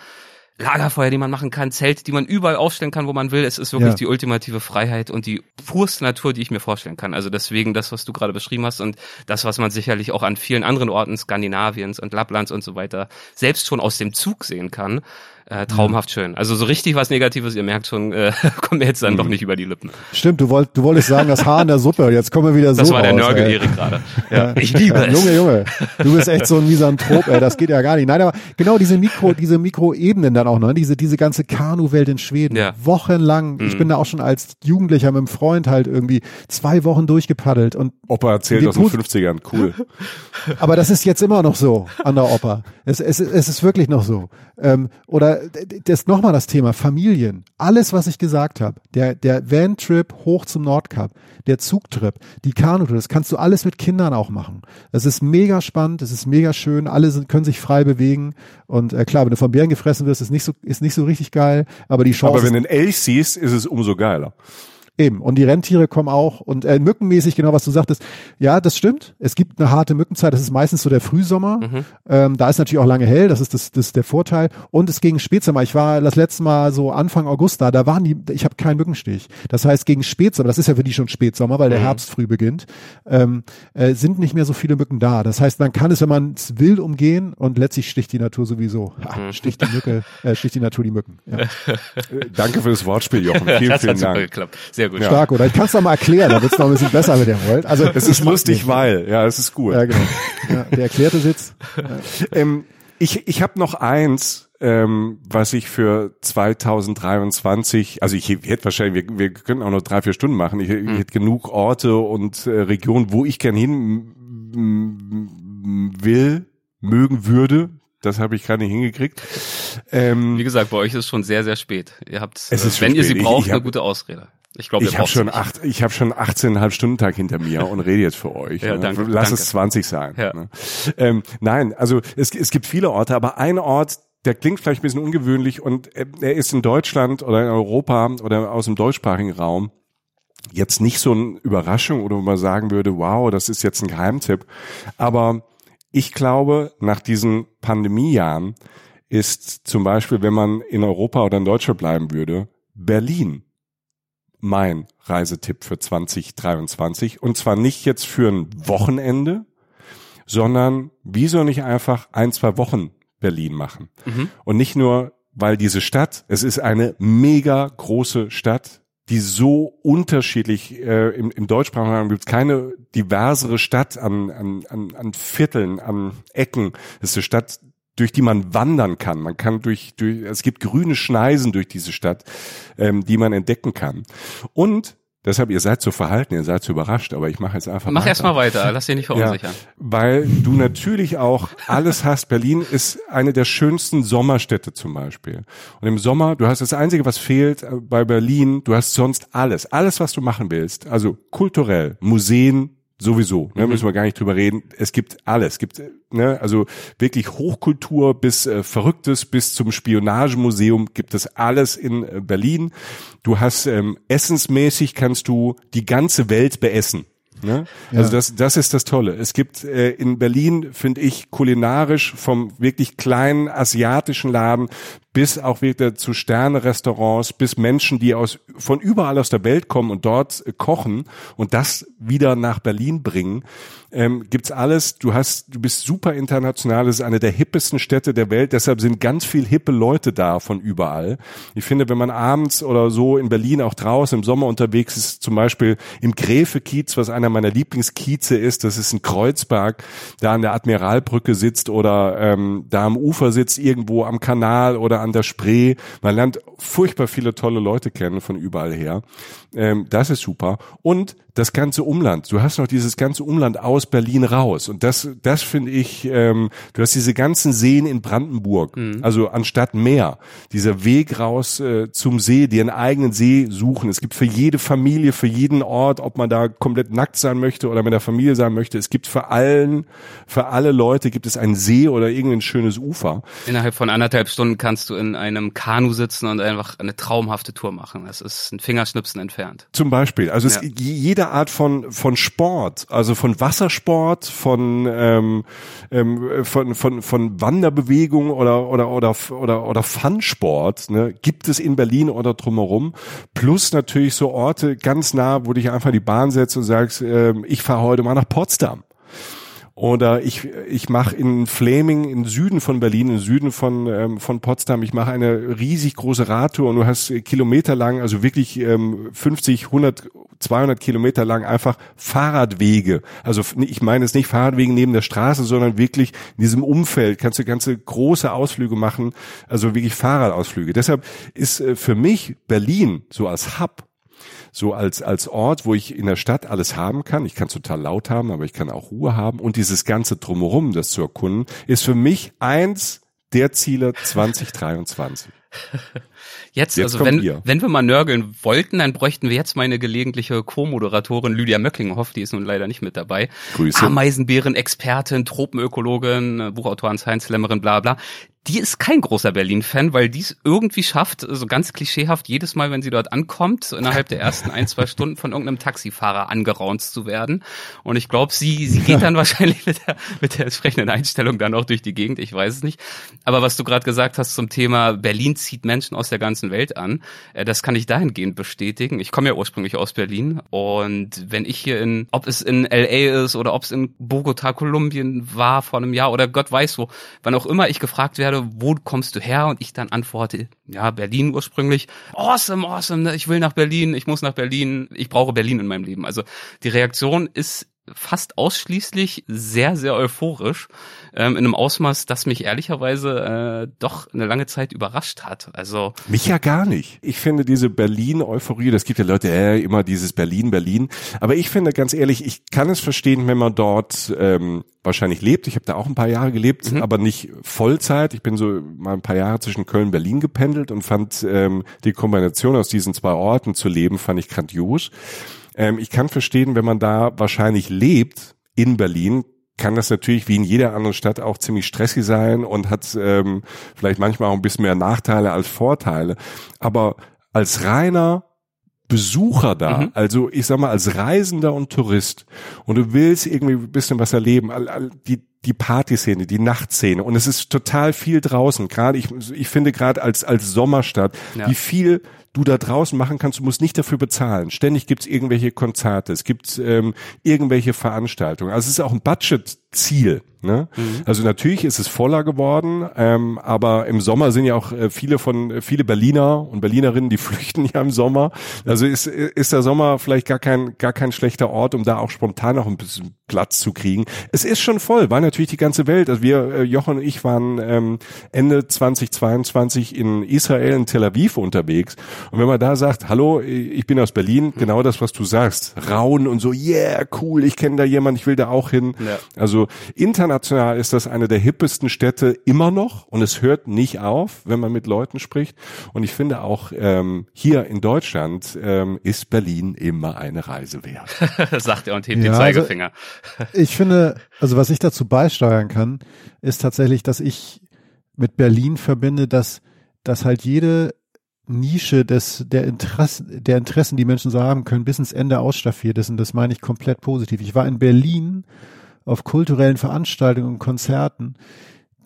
Lagerfeuer, die man machen kann, Zelte, die man überall aufstellen kann, wo man will. Es ist wirklich Ja. die ultimative Freiheit und die purste Natur, die ich mir vorstellen kann. Also deswegen das, was du gerade beschrieben hast und das, was man sicherlich auch an vielen anderen Orten Skandinaviens und Lapplands und so weiter selbst schon aus dem Zug sehen kann. Äh, traumhaft schön. Also so richtig was Negatives, ihr merkt schon, äh, *laughs* kommt mir jetzt dann Mhm. doch nicht über die Lippen. Stimmt, du, wollt, du wolltest sagen, das Haar in der Suppe. Jetzt kommen wir wieder so Das war der raus, Nörgel ey. Erik gerade. *laughs* Ja. Ich liebe es. Junge, Junge, du bist echt so ein Misanthrop, ey, das geht ja gar nicht. Nein, aber genau diese Mikro, diese Mikroebenen dann auch noch, ne? diese, diese ganze Kanu-Welt in Schweden. Ja. Wochenlang, ich Mhm. bin da auch schon als Jugendlicher mit einem Freund halt irgendwie zwei Wochen durchgepaddelt und Opa erzählt aus den Put- 50ern, cool. Aber das ist jetzt immer noch so an der Oper. Es, es, es ist wirklich noch so. Ähm, oder d- das nochmal das Thema Familien. Alles, was ich gesagt habe, der, der Van-Trip hoch zum Nordkap, der Zugtrip, die Kanutour, das kannst du alles mit Kindern auch machen. Das ist mega spannend, es ist mega schön, alle sind, können sich frei bewegen. Und äh, klar, wenn du von Bären gefressen wirst, ist nicht so, ist nicht so richtig geil, aber die Chance Aber wenn du einen Elch siehst, ist es umso geiler. Eben. Und die Rentiere kommen auch. Und äh, mückenmäßig, genau was du sagtest. Ja, das stimmt. Es gibt eine harte Mückenzeit. Das ist meistens so der Frühsommer. Ähm, da ist natürlich auch lange hell. Das ist das, das ist der Vorteil. Und es gegen Spätsommer. Ich war das letzte Mal so Anfang August da. Da waren die, ich habe keinen Mückenstich. Das heißt, gegen Spätsommer, das ist ja für die schon Spätsommer, weil der Herbst früh beginnt, ähm, äh, sind nicht mehr so viele Mücken da. Das heißt, man kann es, wenn man es will, umgehen. Und letztlich sticht die Natur sowieso. Ha, sticht die Mücke, äh, sticht die Natur die Mücken. Ja. *laughs* Äh, Danke für das Wortspiel, Jochen. *laughs* Vielen, das vielen hat super Dank. geklappt. Sehr gut. Stark, oder? Ich kann es noch mal erklären, da wird es noch ein bisschen besser mit dem World. Also Es ist lustig, weil, ja, es ist gut. Ja, genau. Ja, der erklärte Sitz. Ähm, ich ich habe noch eins, ähm, was ich für 2023, also ich hätte wahrscheinlich, wir, wir können auch noch drei, vier Stunden machen. Ich, ich hätte genug Orte und äh, Regionen, wo ich gern hin will, mögen würde. Das habe ich gerade nicht hingekriegt. Ähm, Wie gesagt, bei euch ist es schon sehr, sehr spät. Ihr habt, Es ist äh, wenn ihr sie spät. Ich- braucht, ich hab- eine gute Ausrede. Ich glaube, ich habe schon acht, ich habe schon 18,5 Stunden Tag hinter mir und rede jetzt für euch. Ja, ne? danke, Lass danke. es 20 sein. Ja. Ne? Ähm, nein, also es, es gibt viele Orte, aber ein Ort, der klingt vielleicht ein bisschen ungewöhnlich und äh, er ist in Deutschland oder in Europa oder aus dem deutschsprachigen Raum jetzt nicht so eine Überraschung oder wo man sagen würde, wow, das ist jetzt ein Geheimtipp. Aber ich glaube, nach diesen Pandemiejahren ist zum Beispiel, wenn man in Europa oder in Deutschland bleiben würde, Berlin mein Reisetipp für 2023. Und zwar nicht jetzt für ein Wochenende, sondern wieso nicht einfach ein, zwei Wochen Berlin machen? Mhm. Und nicht nur, weil diese Stadt, es ist eine mega große Stadt, die so unterschiedlich, äh, im, im deutschsprachigen Raum gibt es keine diversere Stadt an, an, an, an Vierteln, an Ecken. Es ist eine Stadt, durch die man wandern kann. Man kann durch, durch es gibt grüne Schneisen durch diese Stadt, ähm, die man entdecken kann. Und deshalb, ihr seid so verhalten, ihr seid so überrascht, aber ich mache jetzt einfach Mach weiter. erst mal weiter, lass dich nicht verunsichern. Weil du natürlich auch alles hast. Berlin ist eine der schönsten Sommerstädte zum Beispiel. Und im Sommer, du hast das Einzige, was fehlt äh, bei Berlin, du hast sonst alles. Alles, was du machen willst. Also kulturell, Museen, sowieso, ne, müssen wir gar nicht drüber reden. Es gibt alles. Es gibt, ne, also wirklich Hochkultur bis äh, Verrücktes bis zum Spionagemuseum gibt es alles in äh, Berlin. Du hast ähm, essensmäßig kannst du die ganze Welt beessen. Ne? Also das, das ist das Tolle. Es gibt äh, in Berlin, finde ich, kulinarisch vom wirklich kleinen asiatischen Laden bis auch wieder zu Sterne-Restaurants, bis Menschen, die aus von überall aus der Welt kommen und dort äh, kochen und das wieder nach Berlin bringen, ähm, gibt's alles. Du hast, du bist super international. Es ist eine der hippesten Städte der Welt. Deshalb sind ganz viel hippe Leute da von überall. Ich finde, wenn man abends oder so in Berlin auch draußen im Sommer unterwegs ist, zum Beispiel im Gräfe-Kiez, was einer meiner Lieblingskieze ist, das ist ein Kreuzberg, da an der Admiralbrücke sitzt oder ähm, da am Ufer sitzt, irgendwo am Kanal oder an der Spree. Man lernt furchtbar viele tolle Leute kennen von überall her. Ähm, das ist super. Und das ganze Umland. Du hast noch dieses ganze Umland aus Berlin raus. Und das, das finde ich, ähm, du hast diese ganzen Seen in Brandenburg. Also anstatt Meer. Dieser Weg raus äh, zum See, dir einen eigenen See suchen. Es gibt für jede Familie, für jeden Ort, ob man da komplett nackt sein möchte oder mit der Familie sein möchte. Es gibt für allen, für alle Leute gibt es einen See oder irgendein schönes Ufer. Innerhalb von anderthalb Stunden kannst du in einem Kanu sitzen und einfach eine traumhafte Tour machen. Das ist ein Fingerschnipsen entfernt. Zum Beispiel. Also Ja. es, Art von von Sport, also von Wassersport, von ähm, ähm, von von von Wanderbewegung oder oder oder oder oder Funsport, ne, gibt es in Berlin oder drumherum. Plus natürlich so Orte ganz nah, wo dich einfach in die Bahn setzt und sagst, ähm, ich fahre heute mal nach Potsdam. Oder ich, ich mache in Flaming, im Süden von Berlin, im Süden von, ähm, von Potsdam, ich mache eine riesig große Radtour und du hast Kilometer lang, also wirklich ähm, 50, 100, 200 Kilometer lang einfach Fahrradwege. Also ich meine es nicht Fahrradwege neben der Straße, sondern wirklich in diesem Umfeld kannst du ganze große Ausflüge machen, also wirklich Fahrradausflüge. Deshalb ist äh, für mich Berlin so als Hub so als, als Ort, wo ich in der Stadt alles haben kann. Ich kann total laut haben, aber ich kann auch Ruhe haben. Und dieses ganze Drumherum, das zu erkunden, ist für mich eins der Ziele 2023. *laughs* Jetzt, jetzt also wenn, ihr. wenn wir mal nörgeln wollten, dann bräuchten wir jetzt meine gelegentliche Co-Moderatorin Lydia Möcklinghoff, die ist nun leider nicht mit dabei. Grüße. Ameisenbären-Expertin, Tropenökologin, Buchautorin, Science-Slammerin, bla bla die ist kein großer Berlin-Fan, weil die es irgendwie schafft, so ganz klischeehaft, jedes Mal, wenn sie dort ankommt, so innerhalb der ersten ein, zwei Stunden von irgendeinem Taxifahrer angeraunzt zu werden. Und ich glaube, sie, sie geht dann *laughs* wahrscheinlich mit der, mit der entsprechenden Einstellung dann auch durch die Gegend, ich weiß es nicht. Aber was du gerade gesagt hast zum Thema Berlin zieht Menschen aus der ganzen Welt an, äh, das kann ich dahingehend bestätigen. Ich komme ja ursprünglich aus Berlin und wenn ich hier in, ob es in LA ist oder ob es in Bogota, Kolumbien war vor einem Jahr oder Gott weiß wo, wann auch immer ich gefragt werde, Frage, wo kommst du her? Und ich dann antworte, ja, Berlin ursprünglich. Awesome, awesome, ne? ich will nach Berlin, ich muss nach Berlin, ich brauche Berlin in meinem Leben. Also die Reaktion ist fast ausschließlich sehr, sehr euphorisch, ähm, in einem Ausmaß, das mich ehrlicherweise äh, doch eine lange Zeit überrascht hat. Also mich ja gar nicht. Ich finde diese Berlin-Euphorie, das gibt ja Leute, äh, immer dieses Berlin, Berlin. Aber ich finde ganz ehrlich, ich kann es verstehen, wenn man dort ähm, wahrscheinlich lebt. Ich habe da auch ein paar Jahre gelebt, mhm. aber nicht Vollzeit. Ich bin so mal ein paar Jahre zwischen Köln und Berlin gependelt und fand ähm, die Kombination aus diesen zwei Orten zu leben, fand ich grandios. Ähm, ich kann verstehen, wenn man da wahrscheinlich lebt in Berlin, kann das natürlich wie in jeder anderen Stadt auch ziemlich stressig sein und hat ähm, vielleicht manchmal auch ein bisschen mehr Nachteile als Vorteile. Aber als reiner Besucher da, mhm. also ich sag mal als Reisender und Tourist und du willst irgendwie ein bisschen was erleben, die die Partyszene, die Nachtszene und es ist total viel draußen. Gerade ich ich finde gerade als als Sommerstadt, ja. wie viel du da draußen machen kannst. Du musst nicht dafür bezahlen. Ständig gibt's irgendwelche Konzerte, es gibt ähm, irgendwelche Veranstaltungen. Also es ist auch ein Budgetziel. Ne? Mhm. Also natürlich ist es voller geworden, ähm, aber im Sommer sind ja auch äh, viele von viele Berliner und Berlinerinnen, die *laughs* flüchten ja im Sommer. Also ist ist der Sommer vielleicht gar kein gar kein schlechter Ort, um da auch spontan noch ein bisschen Platz zu kriegen. Es ist schon voll, war natürlich die ganze Welt. Also wir äh, Jochen und ich waren ähm, Ende 2022 in Israel in Tel Aviv unterwegs und wenn man da sagt, hallo, ich bin aus Berlin, genau das was du sagst, rauen und so, yeah, cool, ich kenne da jemanden, ich will da auch hin. Ja. Also international international ist das eine der hippesten Städte immer noch und es hört nicht auf, wenn man mit Leuten spricht. Und ich finde auch ähm, hier in Deutschland ähm, ist Berlin immer eine Reise wert. *laughs* Sagt er und hebt ja, den Zeigefinger. Also ich finde, also was ich dazu beisteuern kann, ist tatsächlich, dass ich mit Berlin verbinde, dass, dass halt jede Nische des, der Interessen, der Interessen, die Menschen so haben können, bis ins Ende ausstaffiert ist. Und das meine ich komplett positiv. Ich war in Berlin auf kulturellen Veranstaltungen und Konzerten,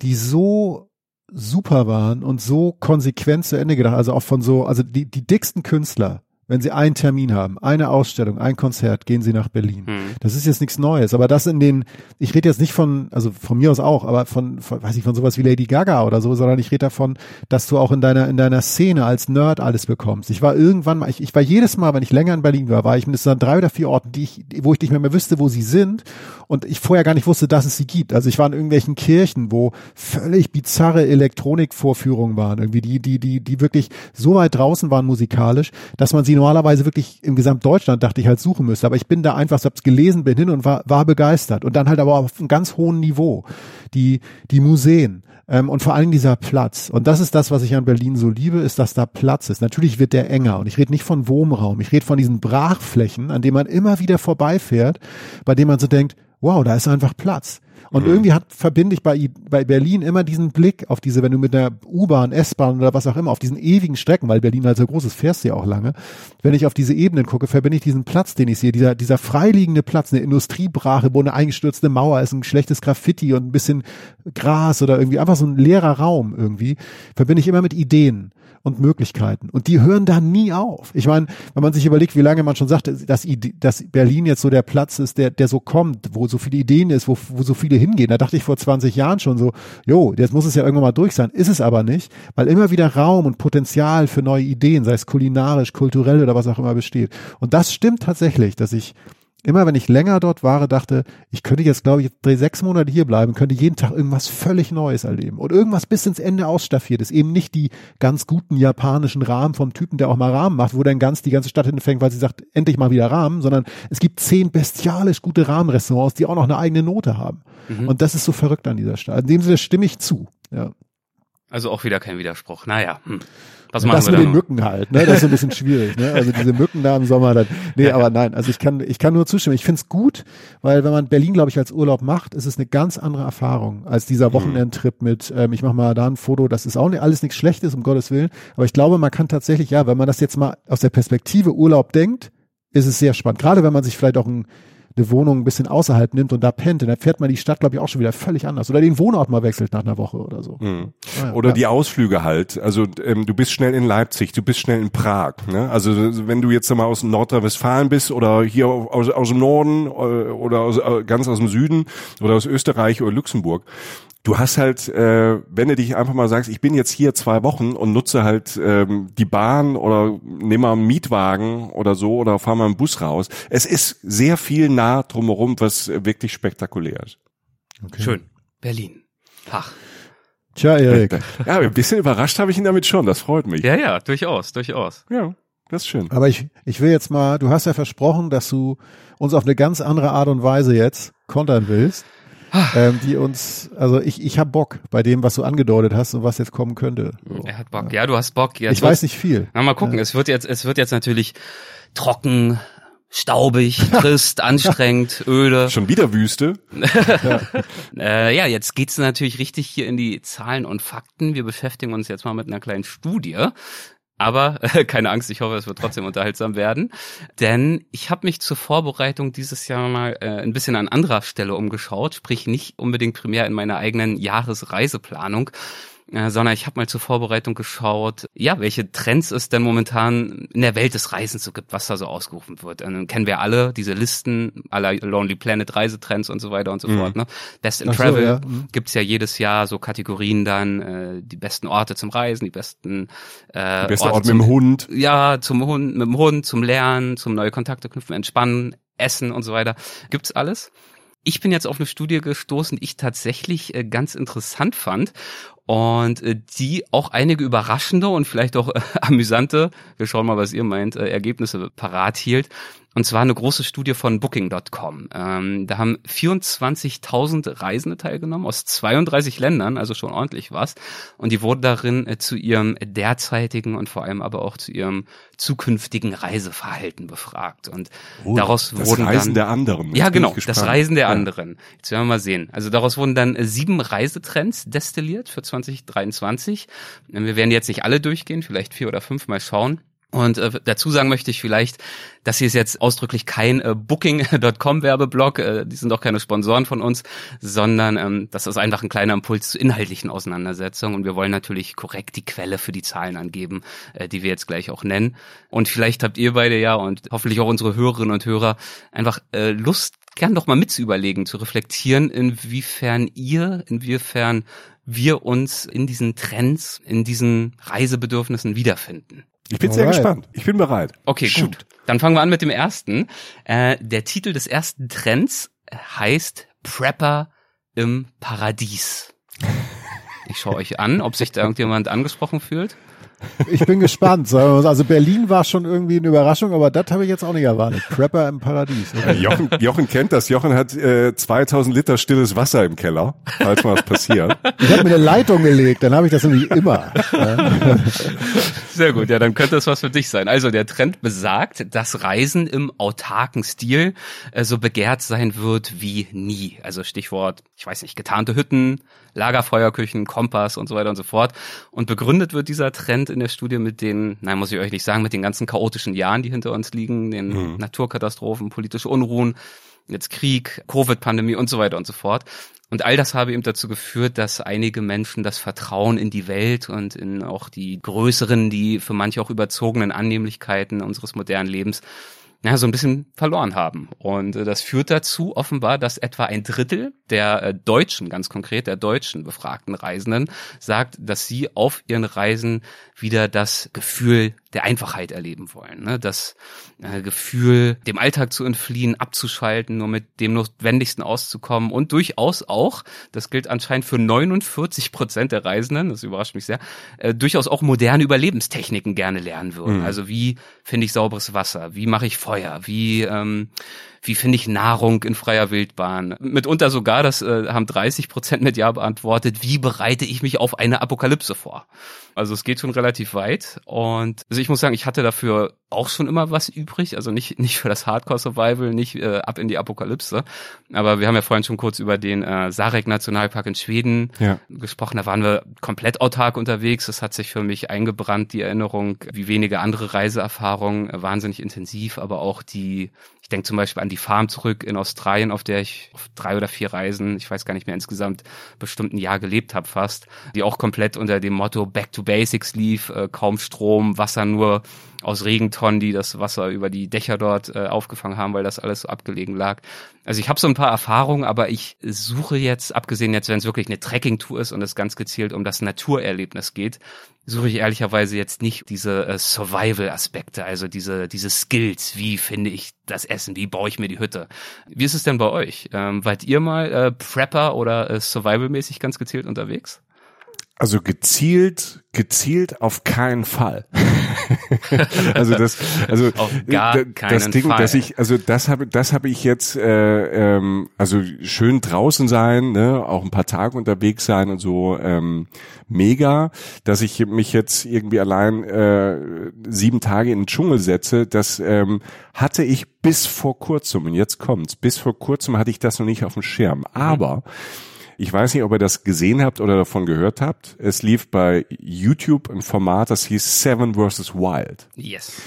die so super waren und so konsequent zu Ende gedacht, also auch von so, also die, die dicksten Künstler, wenn Sie einen Termin haben, eine Ausstellung, ein Konzert, gehen Sie nach Berlin. Mhm. Das ist jetzt nichts Neues, aber das in den, ich rede jetzt nicht von, also von mir aus auch, aber von, von, weiß ich, von sowas wie Lady Gaga oder so, sondern ich rede davon, dass du auch in deiner, in deiner Szene als Nerd alles bekommst. Ich war irgendwann mal, ich, ich war jedes Mal, wenn ich länger in Berlin war, war ich mindestens an drei oder vier Orten, die ich, wo ich nicht mehr, mehr wüsste, wo sie sind und ich vorher gar nicht wusste, dass es sie gibt. Also ich war in irgendwelchen Kirchen, wo völlig bizarre Elektronikvorführungen waren, irgendwie, die, die, die, die wirklich so weit draußen waren musikalisch, dass man sie normalerweise wirklich im Gesamtdeutschland, dachte ich, halt suchen müsste. Aber ich bin da einfach, so hab's gelesen, bin hin und war, war begeistert. Und dann halt aber auf einem ganz hohen Niveau. Die, die Museen. Ähm, und vor allem dieser Platz. Und das ist das, was ich an Berlin so liebe, ist, dass da Platz ist. Natürlich wird der enger. Und ich rede nicht von Wohnraum. Ich rede von diesen Brachflächen, an denen man immer wieder vorbeifährt, bei denen man so denkt, wow, da ist einfach Platz. Und mhm. irgendwie hat, verbinde ich bei, bei Berlin immer diesen Blick auf diese, wenn du mit einer U-Bahn, S-Bahn oder was auch immer, auf diesen ewigen Strecken, weil Berlin halt so groß ist, fährst du ja auch lange. Wenn ich auf diese Ebenen gucke, verbinde ich diesen Platz, den ich sehe, dieser, dieser freiliegende Platz, eine Industriebrache, wo eine eingestürzte Mauer ist, ein schlechtes Graffiti und ein bisschen Gras oder irgendwie einfach so ein leerer Raum irgendwie, verbinde ich immer mit Ideen und Möglichkeiten. Und die hören da nie auf. Ich meine, wenn man sich überlegt, wie lange man schon sagt, dass, dass Berlin jetzt so der Platz ist, der, der so kommt, wo so viele Ideen ist, wo, wo so viele viele hingehen. Da dachte ich vor 20 Jahren schon so, jo, jetzt muss es ja irgendwann mal durch sein. Ist es aber nicht, weil immer wieder Raum und Potenzial für neue Ideen, sei es kulinarisch, kulturell oder was auch immer besteht. Und das stimmt tatsächlich, dass ich immer wenn ich länger dort war, dachte, ich könnte jetzt, glaube ich, drei, sechs Monate hier bleiben, könnte jeden Tag irgendwas völlig Neues erleben und irgendwas bis ins Ende ausstaffiert ist. Eben nicht die ganz guten japanischen Rahmen vom Typen, der auch mal Rahmen macht, wo dann ganz die ganze Stadt hinfängt, weil sie sagt, endlich mal wieder Rahmen, sondern es gibt zehn bestialisch gute Rahmenrestaurants, die auch noch eine eigene Note haben. Mhm. Und das ist so verrückt an dieser Stadt. In dem Sinne stimme ich zu. Ja. Also auch wieder kein Widerspruch. Naja. Hm. Was machen das wir mit den Mücken halt, ne? Das ist ein bisschen schwierig, ne? Also diese Mücken da im Sommer dann. Nee, ja. aber nein, also ich kann, ich kann nur zustimmen. Ich find's gut, weil wenn man Berlin, glaube ich, als Urlaub macht, ist es eine ganz andere Erfahrung als dieser mhm. Wochenendtrip mit, ähm, ich mache mal da ein Foto, das ist auch nicht, alles nichts Schlechtes, um Gottes Willen. Aber ich glaube, man kann tatsächlich, ja, wenn man das jetzt mal aus der Perspektive Urlaub denkt, ist es sehr spannend. Gerade wenn man sich vielleicht auch ein eine Wohnung ein bisschen außerhalb nimmt und da pennt, dann fährt man die Stadt, glaube ich, auch schon wieder völlig anders. Oder den Wohnort mal wechselt nach einer Woche oder so. Mhm. Ja, oder ja. die Ausflüge halt. Also ähm, du bist schnell in Leipzig, du bist schnell in Prag. Ne? Also wenn du jetzt mal aus Nordrhein-Westfalen bist oder hier aus, aus dem Norden äh, oder aus, äh, ganz aus dem Süden oder aus Österreich oder Luxemburg, du hast halt, äh, wenn du dich einfach mal sagst, ich bin jetzt hier zwei Wochen und nutze halt ähm, die Bahn oder nehme mal einen Mietwagen oder so oder fahr mal einen Bus raus. Es ist sehr viel nah drumherum, was wirklich spektakulär ist. Okay. Schön. Berlin. Ach. Tja, Erik. *laughs* Ja, ein bisschen überrascht habe ich ihn damit schon. Das freut mich. Ja, ja, durchaus, durchaus. Ja. Das ist schön. Aber ich, ich will jetzt mal, du hast ja versprochen, dass du uns auf eine ganz andere Art und Weise jetzt kontern willst ähm, die uns, also ich, ich habe Bock bei dem, was du angedeutet hast und was jetzt kommen könnte. So. Er hat Bock, ja, du hast Bock. Jetzt ich weiß nicht viel. Na, mal gucken, ja. es wird jetzt, es wird jetzt natürlich trocken, staubig, *laughs* trist, anstrengend, öde. Schon wieder Wüste. ja. *laughs* Äh, ja, jetzt geht's natürlich richtig hier in die Zahlen und Fakten. Wir beschäftigen uns jetzt mal mit einer kleinen Studie, aber äh, *laughs* keine Angst, ich hoffe, es wird trotzdem unterhaltsam werden. Denn ich habe mich zur Vorbereitung dieses Jahr mal äh, ein bisschen an anderer Stelle umgeschaut, sprich nicht unbedingt primär in meiner eigenen Jahresreiseplanung, äh, sondern ich habe mal zur Vorbereitung geschaut, ja, welche Trends es denn momentan in der Welt des Reisens so gibt, was da so ausgerufen wird. Und dann kennen wir alle diese Listen aller Lonely Planet Reisetrends und so weiter und so mhm. fort. Ne? Best in Ach Travel so, ja. mhm. gibt's ja jedes Jahr so Kategorien dann, äh, die besten Orte zum Reisen, die besten äh, die beste Orte Ort mit dem Hund. Ja, zum Hund, mit dem Hund, zum Lernen, zum neue Kontakte knüpfen, entspannen, essen und so weiter. Gibt's alles. Ich bin jetzt auf eine Studie gestoßen, die ich tatsächlich äh, ganz interessant fand und äh, die auch einige überraschende und vielleicht auch äh, amüsante, wir schauen mal, was ihr meint, äh, Ergebnisse parat hielt. Und zwar eine große Studie von Booking.com. Ähm, da haben 24.000 Reisende teilgenommen aus 32 Ländern, also schon ordentlich was. Und die wurden darin äh, zu ihrem derzeitigen und vor allem aber auch zu ihrem zukünftigen Reiseverhalten befragt. Und oh, daraus das wurden Reisen dann, der anderen. Ja, genau, das Reisen der ja. anderen. Jetzt werden wir mal sehen. Also daraus wurden dann äh, sieben Reisetrends destilliert für 2023. Wir werden jetzt nicht alle durchgehen, vielleicht vier oder fünf mal schauen. Und äh, dazu sagen möchte ich vielleicht, das hier ist jetzt ausdrücklich kein äh, Booking.com Werbeblock, äh, die sind doch keine Sponsoren von uns, sondern ähm, das ist einfach ein kleiner Impuls zu inhaltlichen Auseinandersetzungen und wir wollen natürlich korrekt die Quelle für die Zahlen angeben, äh, die wir jetzt gleich auch nennen. Und vielleicht habt ihr beide ja und hoffentlich auch unsere Hörerinnen und Hörer einfach äh, Lust, gern doch mal mitzuüberlegen, zu reflektieren, inwiefern ihr, inwiefern wir uns in diesen Trends, in diesen Reisebedürfnissen wiederfinden. Ich bin Alright. sehr gespannt. Ich bin bereit. Okay, Shoot. gut. Dann fangen wir an mit dem ersten. Äh, der Titel des ersten Trends heißt Prepper im Paradies. Ich schaue euch an, ob sich da irgendjemand angesprochen fühlt. Ich bin gespannt. Also Berlin war schon irgendwie eine Überraschung, aber das habe ich jetzt auch nicht erwartet. Prepper im Paradies. Okay. Jochen, Jochen kennt das. Jochen hat äh, 2000 Liter stilles Wasser im Keller, falls mal was passiert. Ich habe mir eine Leitung gelegt, dann habe ich das nämlich immer. Sehr gut, ja, dann könnte es was für dich sein. Also der Trend besagt, dass Reisen im autarken Stil äh, so begehrt sein wird wie nie. Also Stichwort, ich weiß nicht, getarnte Hütten, Lagerfeuerküchen, Kompass und so weiter und so fort. Und begründet wird dieser Trend in der Studie mit den, nein, muss ich euch nicht sagen, mit den ganzen chaotischen Jahren, die hinter uns liegen, den mhm. Naturkatastrophen, politische Unruhen, jetzt Krieg, Covid-Pandemie und so weiter und so fort. Und all das habe eben dazu geführt, dass einige Menschen das Vertrauen in die Welt und in auch die größeren, die für manche auch überzogenen Annehmlichkeiten unseres modernen Lebens ja, so ein bisschen verloren haben. Und äh, das führt dazu offenbar, dass etwa ein Drittel der äh, Deutschen, ganz konkret der deutschen befragten Reisenden, sagt, dass sie auf ihren Reisen wieder das Gefühl der Einfachheit erleben wollen. Ne? Das äh, Gefühl, dem Alltag zu entfliehen, abzuschalten, nur mit dem Notwendigsten auszukommen und durchaus auch, das gilt anscheinend für 49 Prozent der Reisenden, das überrascht mich sehr, äh, durchaus auch moderne Überlebenstechniken gerne lernen würden. Mhm. Also wie finde ich sauberes Wasser? Wie mache ich Feuer? Wie ähm, wie finde ich Nahrung in freier Wildbahn? Mitunter sogar, das äh, haben 30 Prozent mit Ja beantwortet, wie bereite ich mich auf eine Apokalypse vor? Also es geht schon relativ weit und also ich muss sagen, ich hatte dafür auch schon immer was übrig, also nicht nicht für das Hardcore Survival, nicht äh, ab in die Apokalypse, aber wir haben ja vorhin schon kurz über den äh, Sarek Nationalpark in Schweden ja. gesprochen, da waren wir komplett autark unterwegs, das hat sich für mich eingebrannt, die Erinnerung, wie wenige andere Reiseerfahrungen, wahnsinnig intensiv, aber auch die denke zum Beispiel an die Farm zurück in Australien, auf der ich auf drei oder vier Reisen, ich weiß gar nicht mehr insgesamt, bestimmt ein Jahr gelebt habe fast, die auch komplett unter dem Motto Back to Basics lief, äh, kaum Strom, Wasser nur aus Regentonnen, die das Wasser über die Dächer dort äh, aufgefangen haben, weil das alles so abgelegen lag. Also ich habe so ein paar Erfahrungen, aber ich suche jetzt, abgesehen jetzt, wenn es wirklich eine Trekking-Tour ist und es ganz gezielt um das Naturerlebnis geht, suche ich ehrlicherweise jetzt nicht diese äh, Survival-Aspekte, also diese, diese Skills, wie finde ich das Essen, wie baue ich mir die Hütte. Wie ist es denn bei euch? Ähm, wart ihr mal äh, Prepper oder äh, Survival-mäßig ganz gezielt unterwegs? Also gezielt, gezielt auf keinen Fall. *laughs* *laughs* also das, also auf gar das Ding, Fall. dass ich, also das habe, das habe ich jetzt, äh, ähm, also schön draußen sein, ne, auch ein paar Tage unterwegs sein und so, ähm, mega, dass ich mich jetzt irgendwie allein äh, sieben Tage in den Dschungel setze, das ähm, hatte ich bis vor kurzem und jetzt kommt's. Bis vor kurzem hatte ich das noch nicht auf dem Schirm, mhm. aber mhm ich weiß nicht, ob ihr das gesehen habt oder davon gehört habt. Es lief bei YouTube ein Format, das hieß Seven vs. Wild. Yes.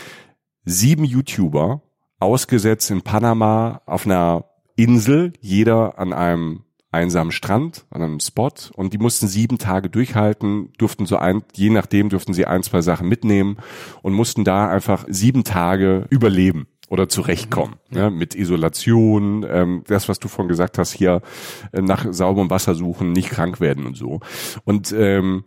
Sieben YouTuber, ausgesetzt in Panama auf einer Insel, jeder an einem einsamen Strand, an einem Spot und die mussten sieben Tage durchhalten, durften so ein, je nachdem durften sie ein, zwei Sachen mitnehmen und mussten da einfach sieben Tage überleben oder zurechtkommen. Mhm. Ja, mit Isolation, ähm, das, was du vorhin gesagt hast, hier äh, nach sauberem Wasser suchen, nicht krank werden und so. Und ähm,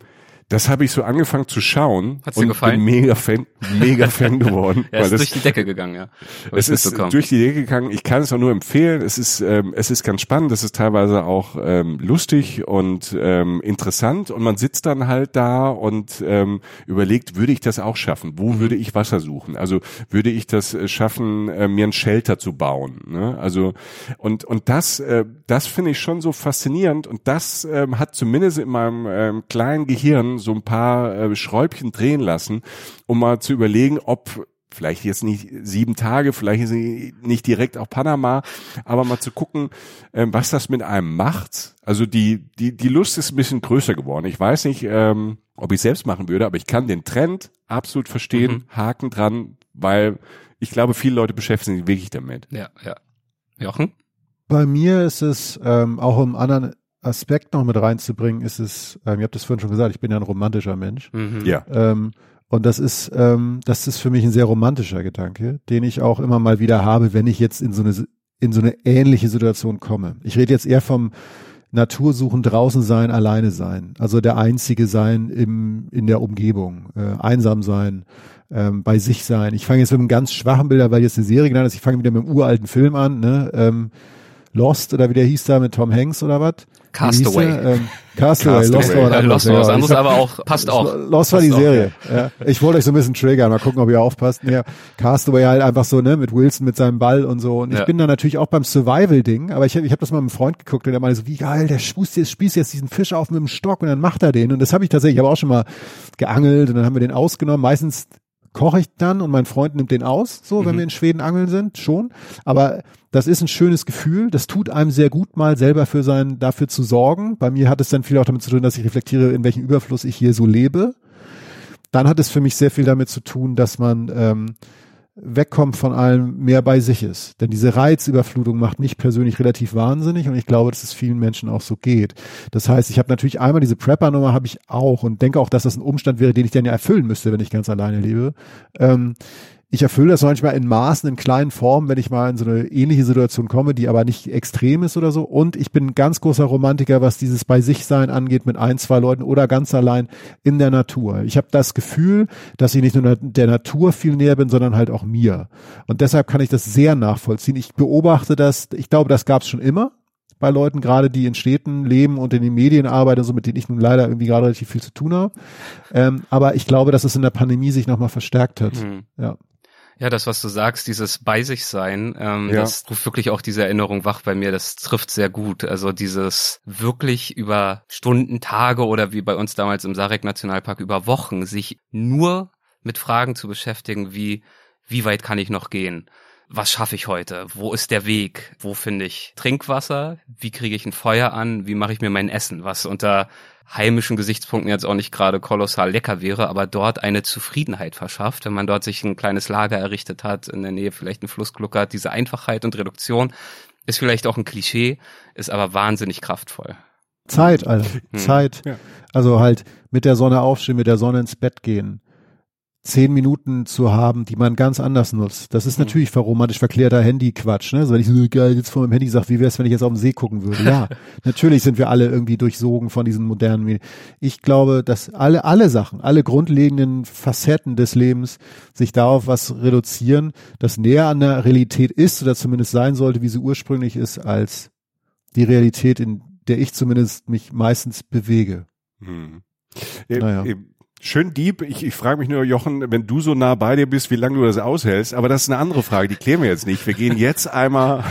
das habe ich so angefangen zu schauen Hat's dir und gefallen? bin mega Fan, mega Fan *laughs* geworden. ja, ist das, durch die Decke gegangen, ja. Es ist durch die Decke gegangen. Ich kann es auch nur empfehlen. Es ist, ähm, es ist ganz spannend. Es ist teilweise auch ähm, lustig und ähm, interessant. Und man sitzt dann halt da und ähm, überlegt, würde ich das auch schaffen? Wo mhm. würde ich Wasser suchen? Also würde ich das äh, schaffen, äh, mir ein Shelter zu bauen? Ne? Also und und das, äh, das finde ich schon so faszinierend. Und das ähm, hat zumindest in meinem ähm, kleinen Gehirn so ein paar äh, Schräubchen drehen lassen, um mal zu überlegen, ob vielleicht jetzt nicht sieben Tage, vielleicht nicht direkt auch Panama, aber mal zu gucken, äh, was das mit einem macht. Also die, die, die Lust ist ein bisschen größer geworden. Ich weiß nicht, ähm, ob ich selbst machen würde, aber ich kann den Trend absolut verstehen, mhm. Haken dran, weil ich glaube, viele Leute beschäftigen sich wirklich damit. Ja, ja. Jochen? Bei mir ist es ähm, auch im anderen Aspekt noch mit reinzubringen, ist es, ähm, ihr habt das vorhin schon gesagt, ich bin ja ein romantischer Mensch. Mhm. Ja. Ähm, und das ist, ähm, das ist für mich ein sehr romantischer Gedanke, den ich auch immer mal wieder habe, wenn ich jetzt in so eine, in so eine ähnliche Situation komme. Ich rede jetzt eher vom Natursuchen, draußen sein, alleine sein. Also der Einzige sein im, in der Umgebung, äh, einsam sein, ähm, bei sich sein. Ich fange jetzt mit einem ganz schwachen Bilder, weil jetzt eine Serie genannt ist, ich fange wieder mit einem uralten Film an, ne? Ähm, Lost oder wie der hieß da mit Tom Hanks oder was? Castaway. Ähm, Castaway, Castaway. Lost war was anderes. Lost war was anderes, aber auch, passt auch. Lost war die Serie. Ja. Ich wollte euch so ein bisschen triggern, mal gucken, ob ihr aufpasst. Ja, Castaway halt einfach so, ne, mit Wilson mit seinem Ball und so. Und ich ja. bin da natürlich auch beim Survival-Ding, aber ich, ich habe das mal mit einem Freund geguckt und der meinte so, wie geil, der spießt jetzt, spießt jetzt diesen Fisch auf mit dem Stock und dann macht er den. Und das habe ich tatsächlich, ich habe auch schon mal geangelt und dann haben wir den ausgenommen. Meistens koche ich dann und mein Freund nimmt den aus, so, wenn mhm. wir in Schweden angeln sind, schon. Aber das ist ein schönes Gefühl. Das tut einem sehr gut, mal selber für sein, dafür zu sorgen. Bei mir hat es dann viel auch damit zu tun, dass ich reflektiere, in welchem Überfluss ich hier so lebe. Dann hat es für mich sehr viel damit zu tun, dass man ähm, wegkommt von allem, mehr bei sich ist. Denn diese Reizüberflutung macht mich persönlich relativ wahnsinnig und ich glaube, dass es vielen Menschen auch so geht. Das heißt, ich habe natürlich einmal diese Prepper-Nummer habe ich auch und denke auch, dass das ein Umstand wäre, den ich dann ja erfüllen müsste, wenn ich ganz alleine lebe. Ähm, ich erfülle das manchmal in Maßen, in kleinen Formen, wenn ich mal in so eine ähnliche Situation komme, die aber nicht extrem ist oder so. Und ich bin ein ganz großer Romantiker, was dieses bei sich sein angeht mit ein, zwei Leuten oder ganz allein in der Natur. Ich habe das Gefühl, dass ich nicht nur der Natur viel näher bin, sondern halt auch mir. Und deshalb kann ich das sehr nachvollziehen. Ich beobachte das, ich glaube, das gab es schon immer bei Leuten, gerade die in Städten leben und in den Medien arbeiten, so mit denen ich nun leider irgendwie gerade relativ viel zu tun habe. Ähm, aber ich glaube, dass es in der Pandemie sich nochmal verstärkt hat. Mhm. Ja. Ja, das, was du sagst, dieses bei sich sein, ähm, ja. das ruft wirklich auch diese Erinnerung wach bei mir. Das trifft sehr gut. Also dieses wirklich über Stunden, Tage oder wie bei uns damals im Sarek Nationalpark über Wochen sich nur mit Fragen zu beschäftigen, wie wie weit kann ich noch gehen? Was schaffe ich heute? Wo ist der Weg? Wo finde ich Trinkwasser? Wie kriege ich ein Feuer an? Wie mache ich mir mein Essen? Was unter heimischen Gesichtspunkten jetzt auch nicht gerade kolossal lecker wäre, aber dort eine Zufriedenheit verschafft, wenn man dort sich ein kleines Lager errichtet hat, in der Nähe vielleicht ein Flussglucker hat. Diese Einfachheit und Reduktion ist vielleicht auch ein Klischee, ist aber wahnsinnig kraftvoll. Zeit, also hm. Zeit. Ja. Also halt mit der Sonne aufstehen, mit der Sonne ins Bett gehen zehn Minuten zu haben, die man ganz anders nutzt. Das ist mhm. natürlich verromantisch verklärter Handy-Quatsch. Ne? Also wenn ich so geil jetzt vor meinem Handy sage, wie wäre es, wenn ich jetzt auf dem See gucken würde? Ja, *laughs* natürlich sind wir alle irgendwie durchsogen von diesen modernen Medien. Ich glaube, dass alle, alle Sachen, alle grundlegenden Facetten des Lebens sich darauf was reduzieren, das näher an der Realität ist oder zumindest sein sollte, wie sie ursprünglich ist, als die Realität, in der ich zumindest mich meistens bewege. Hm. Naja. Schön deep. Ich, ich frage mich nur, Jochen, wenn du so nah bei dir bist, wie lange du das aushältst. Aber das ist eine andere Frage, die klären wir jetzt nicht. Wir gehen jetzt einmal,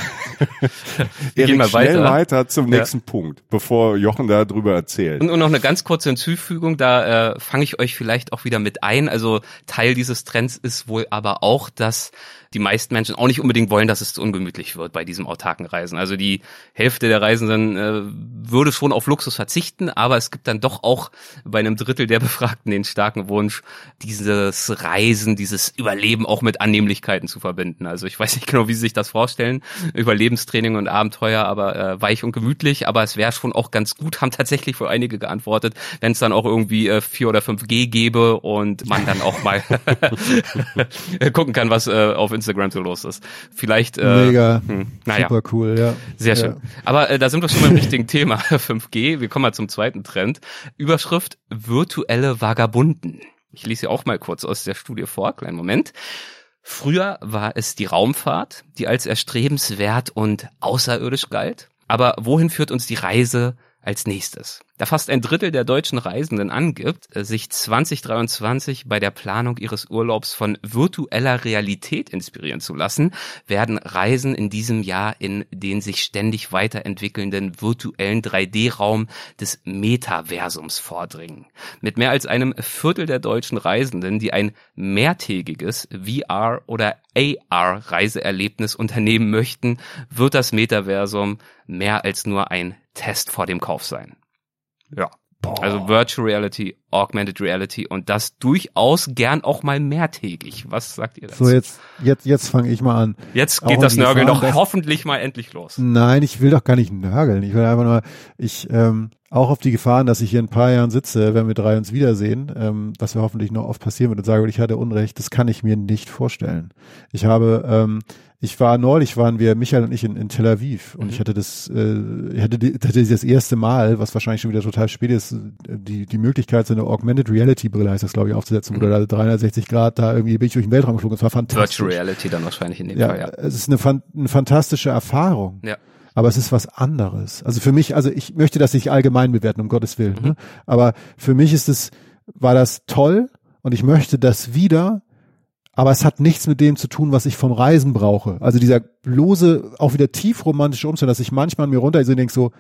*laughs* wir gehen mal schnell weiter. weiter zum ja. nächsten Punkt, bevor Jochen da drüber erzählt. Und, und noch eine ganz kurze Hinzufügung, da äh, fange ich euch vielleicht auch wieder mit ein. Also Teil dieses Trends ist wohl aber auch, dass die meisten Menschen auch nicht unbedingt wollen, dass es zu ungemütlich wird bei diesem autarken Reisen. Also die Hälfte der Reisenden äh, würde schon auf Luxus verzichten, aber es gibt dann doch auch bei einem Drittel der Befragten den starken Wunsch, dieses Reisen, dieses Überleben auch mit Annehmlichkeiten zu verbinden. Also ich weiß nicht genau, wie Sie sich das vorstellen, Überlebenstraining und Abenteuer, aber äh, weich und gemütlich, aber es wäre schon auch ganz gut, haben tatsächlich wohl einige geantwortet, wenn es dann auch irgendwie äh, 4 oder 5G gäbe und man dann auch mal *laughs* gucken kann, was äh, auf Instagram so los ist. Vielleicht äh, mega, hm, naja. super cool, ja. Sehr schön. Ja. Aber äh, da sind wir schon beim richtigen *laughs* Thema *laughs* 5G. Wir kommen mal zum zweiten Trend. Überschrift virtuelle Vagabunden. Ich lese sie auch mal kurz aus der Studie vor. Kleinen Moment. Früher war es die Raumfahrt, die als erstrebenswert und außerirdisch galt. Aber wohin führt uns die Reise als nächstes? Da fast ein Drittel der deutschen Reisenden angibt, sich 2023 bei der Planung ihres Urlaubs von virtueller Realität inspirieren zu lassen, werden Reisen in diesem Jahr in den sich ständig weiterentwickelnden virtuellen 3D-Raum des Metaversums vordringen. Mit mehr als einem Viertel der deutschen Reisenden, die ein mehrtägiges VR- oder AR-Reiseerlebnis unternehmen möchten, wird das Metaversum mehr als nur ein Test vor dem Kauf sein. Ja. Boah. Also Virtual Reality, Augmented Reality und das durchaus gern auch mal mehrtägig. Was sagt ihr dazu? So, jetzt, jetzt, jetzt fange ich mal an. Jetzt geht auch das Nörgeln doch hoffentlich mal endlich los. Nein, ich will doch gar nicht nörgeln. Ich will einfach nur, ich, ähm, auch auf die Gefahren, dass ich hier in ein paar Jahren sitze, wenn wir drei uns wiedersehen, ähm, was ja hoffentlich noch oft passieren wird und sage, ich hatte Unrecht, das kann ich mir nicht vorstellen. Ich habe, ähm, ich war neulich, waren wir, Michael und ich in, in Tel Aviv und mhm. ich hatte das, äh, ich hatte, die, hatte das erste Mal, was wahrscheinlich schon wieder total spät ist, die, die Möglichkeit, so eine Augmented Reality Brille heißt das, glaube ich, aufzusetzen, mhm. wo du da 360 Grad da irgendwie bin ich durch den Weltraum geflogen. Es war fantastisch. Virtual Reality dann wahrscheinlich in dem ja, Fall, ja. Es ist eine, eine fantastische Erfahrung. Ja aber es ist was anderes. Also für mich, also ich möchte das nicht allgemein bewerten, um Gottes Willen, mhm. ne? aber für mich ist es, war das toll und ich möchte das wieder, aber es hat nichts mit dem zu tun, was ich vom Reisen brauche. Also dieser lose, auch wieder tiefromantische Umstand, dass ich manchmal an mir runter so denke so,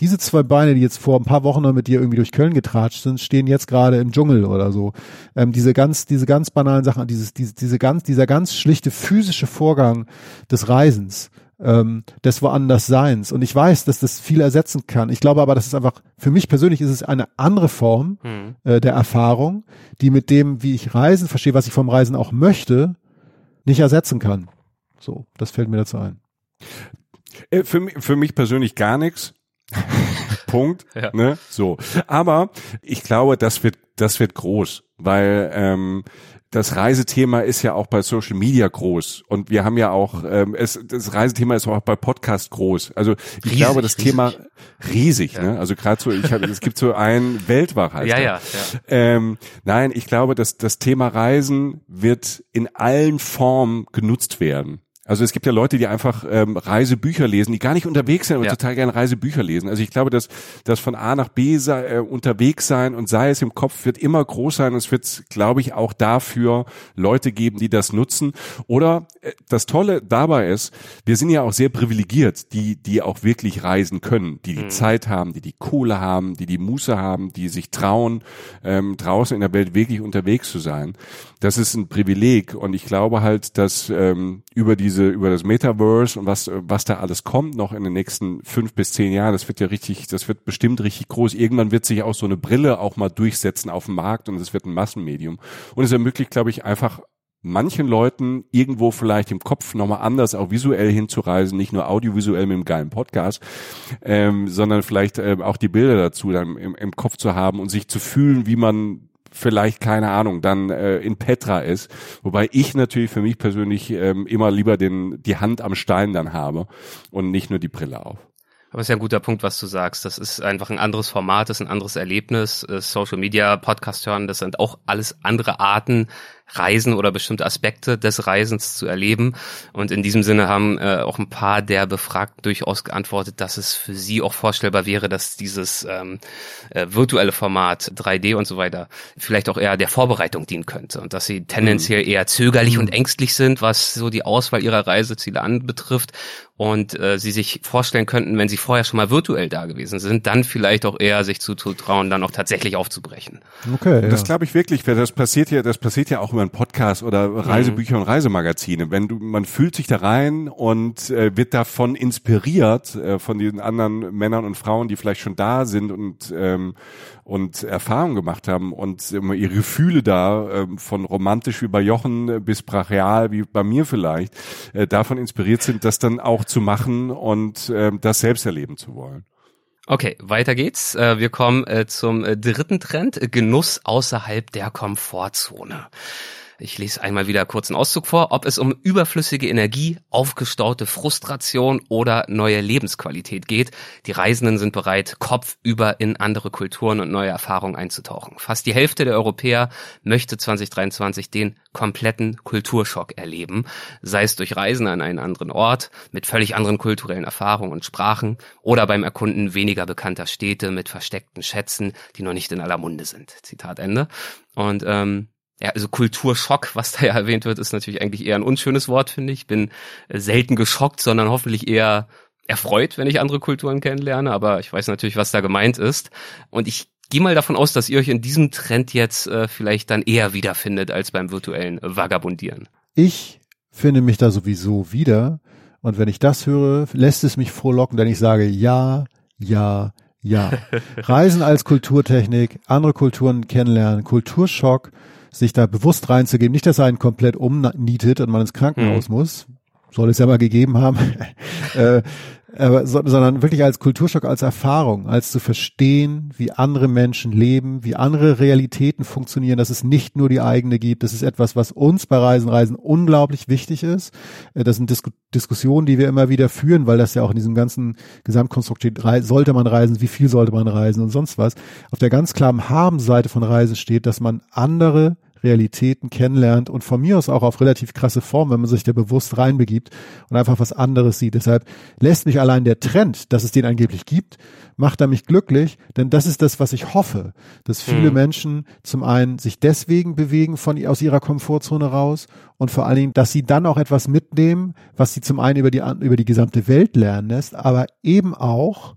diese zwei Beine, die jetzt vor ein paar Wochen noch mit dir irgendwie durch Köln getratscht sind, stehen jetzt gerade im Dschungel oder so. Ähm, diese ganz, diese ganz banalen Sachen, dieses, diese, diese ganz, dieser ganz schlichte physische Vorgang des Reisens, ähm, des Woandersseins. Und ich weiß, dass das viel ersetzen kann. Ich glaube aber, das ist einfach, für mich persönlich ist es eine andere Form hm. äh, der Erfahrung, die mit dem, wie ich Reisen verstehe, was ich vom Reisen auch möchte, nicht ersetzen kann. So, das fällt mir dazu ein. Äh, für, mich, für mich persönlich gar nichts. *laughs* Punkt. Ja. Ne? So. Aber ich glaube, das wird, das wird groß, weil ähm, das Reisethema ist ja auch bei Social Media groß und wir haben ja auch ähm, es, das Reisethema ist auch bei Podcast groß. Also ich riesig, glaube, das riesig. Thema riesig. Ja. Ne? Also gerade so, ich hab, es gibt so ein Weltwach heißt ja, ja, ja. Ähm, nein, ich glaube, dass das Thema Reisen wird in allen Formen genutzt werden. Also es gibt ja Leute, die einfach ähm, Reisebücher lesen, die gar nicht unterwegs sind, aber ja. total gerne Reisebücher lesen. Also ich glaube, dass das von A nach B sei, äh, unterwegs sein und sei es im Kopf wird immer groß sein. Es wird, glaube ich, auch dafür Leute geben, die das nutzen. Oder äh, das Tolle dabei ist, wir sind ja auch sehr privilegiert, die die auch wirklich reisen können, die die mhm. Zeit haben, die die Kohle haben, die die Muße haben, die sich trauen, ähm, draußen in der Welt wirklich unterwegs zu sein. Das ist ein Privileg und ich glaube halt, dass ähm, über die diese, über das Metaverse und was, was da alles kommt noch in den nächsten fünf bis zehn Jahren, das wird ja richtig, das wird bestimmt richtig groß. Irgendwann wird sich auch so eine Brille auch mal durchsetzen auf dem Markt und es wird ein Massenmedium. Und es ermöglicht, glaube ich, einfach manchen Leuten irgendwo vielleicht im Kopf nochmal anders auch visuell hinzureisen, nicht nur audiovisuell mit einem geilen Podcast, ähm, sondern vielleicht ähm, auch die Bilder dazu dann im, im Kopf zu haben und sich zu fühlen, wie man vielleicht, keine Ahnung, dann äh, in Petra ist. Wobei ich natürlich für mich persönlich ähm, immer lieber den, die Hand am Stein dann habe und nicht nur die Brille auf. Aber es ist ja ein guter Punkt, was du sagst. Das ist einfach ein anderes Format, das ist ein anderes Erlebnis. Äh, Social Media, Podcast hören, das sind auch alles andere Arten, Reisen oder bestimmte Aspekte des Reisens zu erleben. Und in diesem Sinne haben äh, auch ein paar der Befragten durchaus geantwortet, dass es für sie auch vorstellbar wäre, dass dieses ähm, äh, virtuelle Format 3D und so weiter vielleicht auch eher der Vorbereitung dienen könnte und dass sie tendenziell mhm. eher zögerlich mhm. und ängstlich sind, was so die Auswahl ihrer Reiseziele anbetrifft und äh, sie sich vorstellen könnten, wenn sie vorher schon mal virtuell da gewesen sind, dann vielleicht auch eher sich zuzutrauen, dann auch tatsächlich aufzubrechen. Okay. Das ja. glaube ich wirklich, das passiert ja, das passiert ja auch immer ein Podcast oder Reisebücher mhm. und Reisemagazine. Wenn du, man fühlt sich da rein und äh, wird davon inspiriert äh, von den anderen Männern und Frauen, die vielleicht schon da sind und ähm, und Erfahrungen gemacht haben und ähm, ihre Gefühle da ähm, von romantisch wie bei Jochen bis brachial wie bei mir vielleicht äh, davon inspiriert sind, das dann auch zu machen und äh, das selbst erleben zu wollen. Okay, weiter geht's. Äh, wir kommen äh, zum äh, dritten Trend, Genuss außerhalb der Komfortzone. Ich lese einmal wieder kurz einen Auszug vor, ob es um überflüssige Energie, aufgestaute Frustration oder neue Lebensqualität geht. Die Reisenden sind bereit, kopfüber in andere Kulturen und neue Erfahrungen einzutauchen. Fast die Hälfte der Europäer möchte 2023 den kompletten Kulturschock erleben, sei es durch Reisen an einen anderen Ort mit völlig anderen kulturellen Erfahrungen und Sprachen oder beim Erkunden weniger bekannter Städte mit versteckten Schätzen, die noch nicht in aller Munde sind. Zitat Ende. Und ähm, ja, also Kulturschock, was da ja erwähnt wird, ist natürlich eigentlich eher ein unschönes Wort, finde ich. Bin äh, selten geschockt, sondern hoffentlich eher erfreut, wenn ich andere Kulturen kennenlerne, aber ich weiß natürlich, was da gemeint ist. Und ich gehe mal davon aus, dass ihr euch in diesem Trend jetzt äh, vielleicht dann eher wiederfindet als beim virtuellen Vagabundieren. Ich finde mich da sowieso wieder. Und wenn ich das höre, lässt es mich frohlocken, denn ich sage ja, ja, ja. *laughs* Reisen als Kulturtechnik, andere Kulturen kennenlernen, Kulturschock, sich da bewusst reinzugeben. Nicht, dass er einen komplett umnietet und man ins Krankenhaus mhm. muss. Soll es ja mal gegeben haben. *laughs* äh, aber, so, sondern wirklich als Kulturschock, als Erfahrung, als zu verstehen, wie andere Menschen leben, wie andere Realitäten funktionieren, dass es nicht nur die eigene gibt. Das ist etwas, was uns bei Reisen, Reisen unglaublich wichtig ist. Äh, das sind Dis Diskussionen, die wir immer wieder führen, weil das ja auch in diesem ganzen Gesamtkonstrukt steht. Sollte man reisen? Wie viel sollte man reisen? Und sonst was. Auf der ganz klaren Haben-Seite von Reisen steht, dass man andere Realitäten kennenlernt und von mir aus auch auf relativ krasse Form, wenn man sich da bewusst reinbegibt und einfach was anderes sieht. Deshalb lässt mich allein der Trend, dass es den angeblich gibt, macht er mich glücklich, denn das ist das, was ich hoffe, dass viele mhm. Menschen zum einen sich deswegen bewegen von aus ihrer Komfortzone raus und vor allen Dingen, dass sie dann auch etwas mitnehmen, was sie zum einen über die über die gesamte Welt lernen lässt, aber eben auch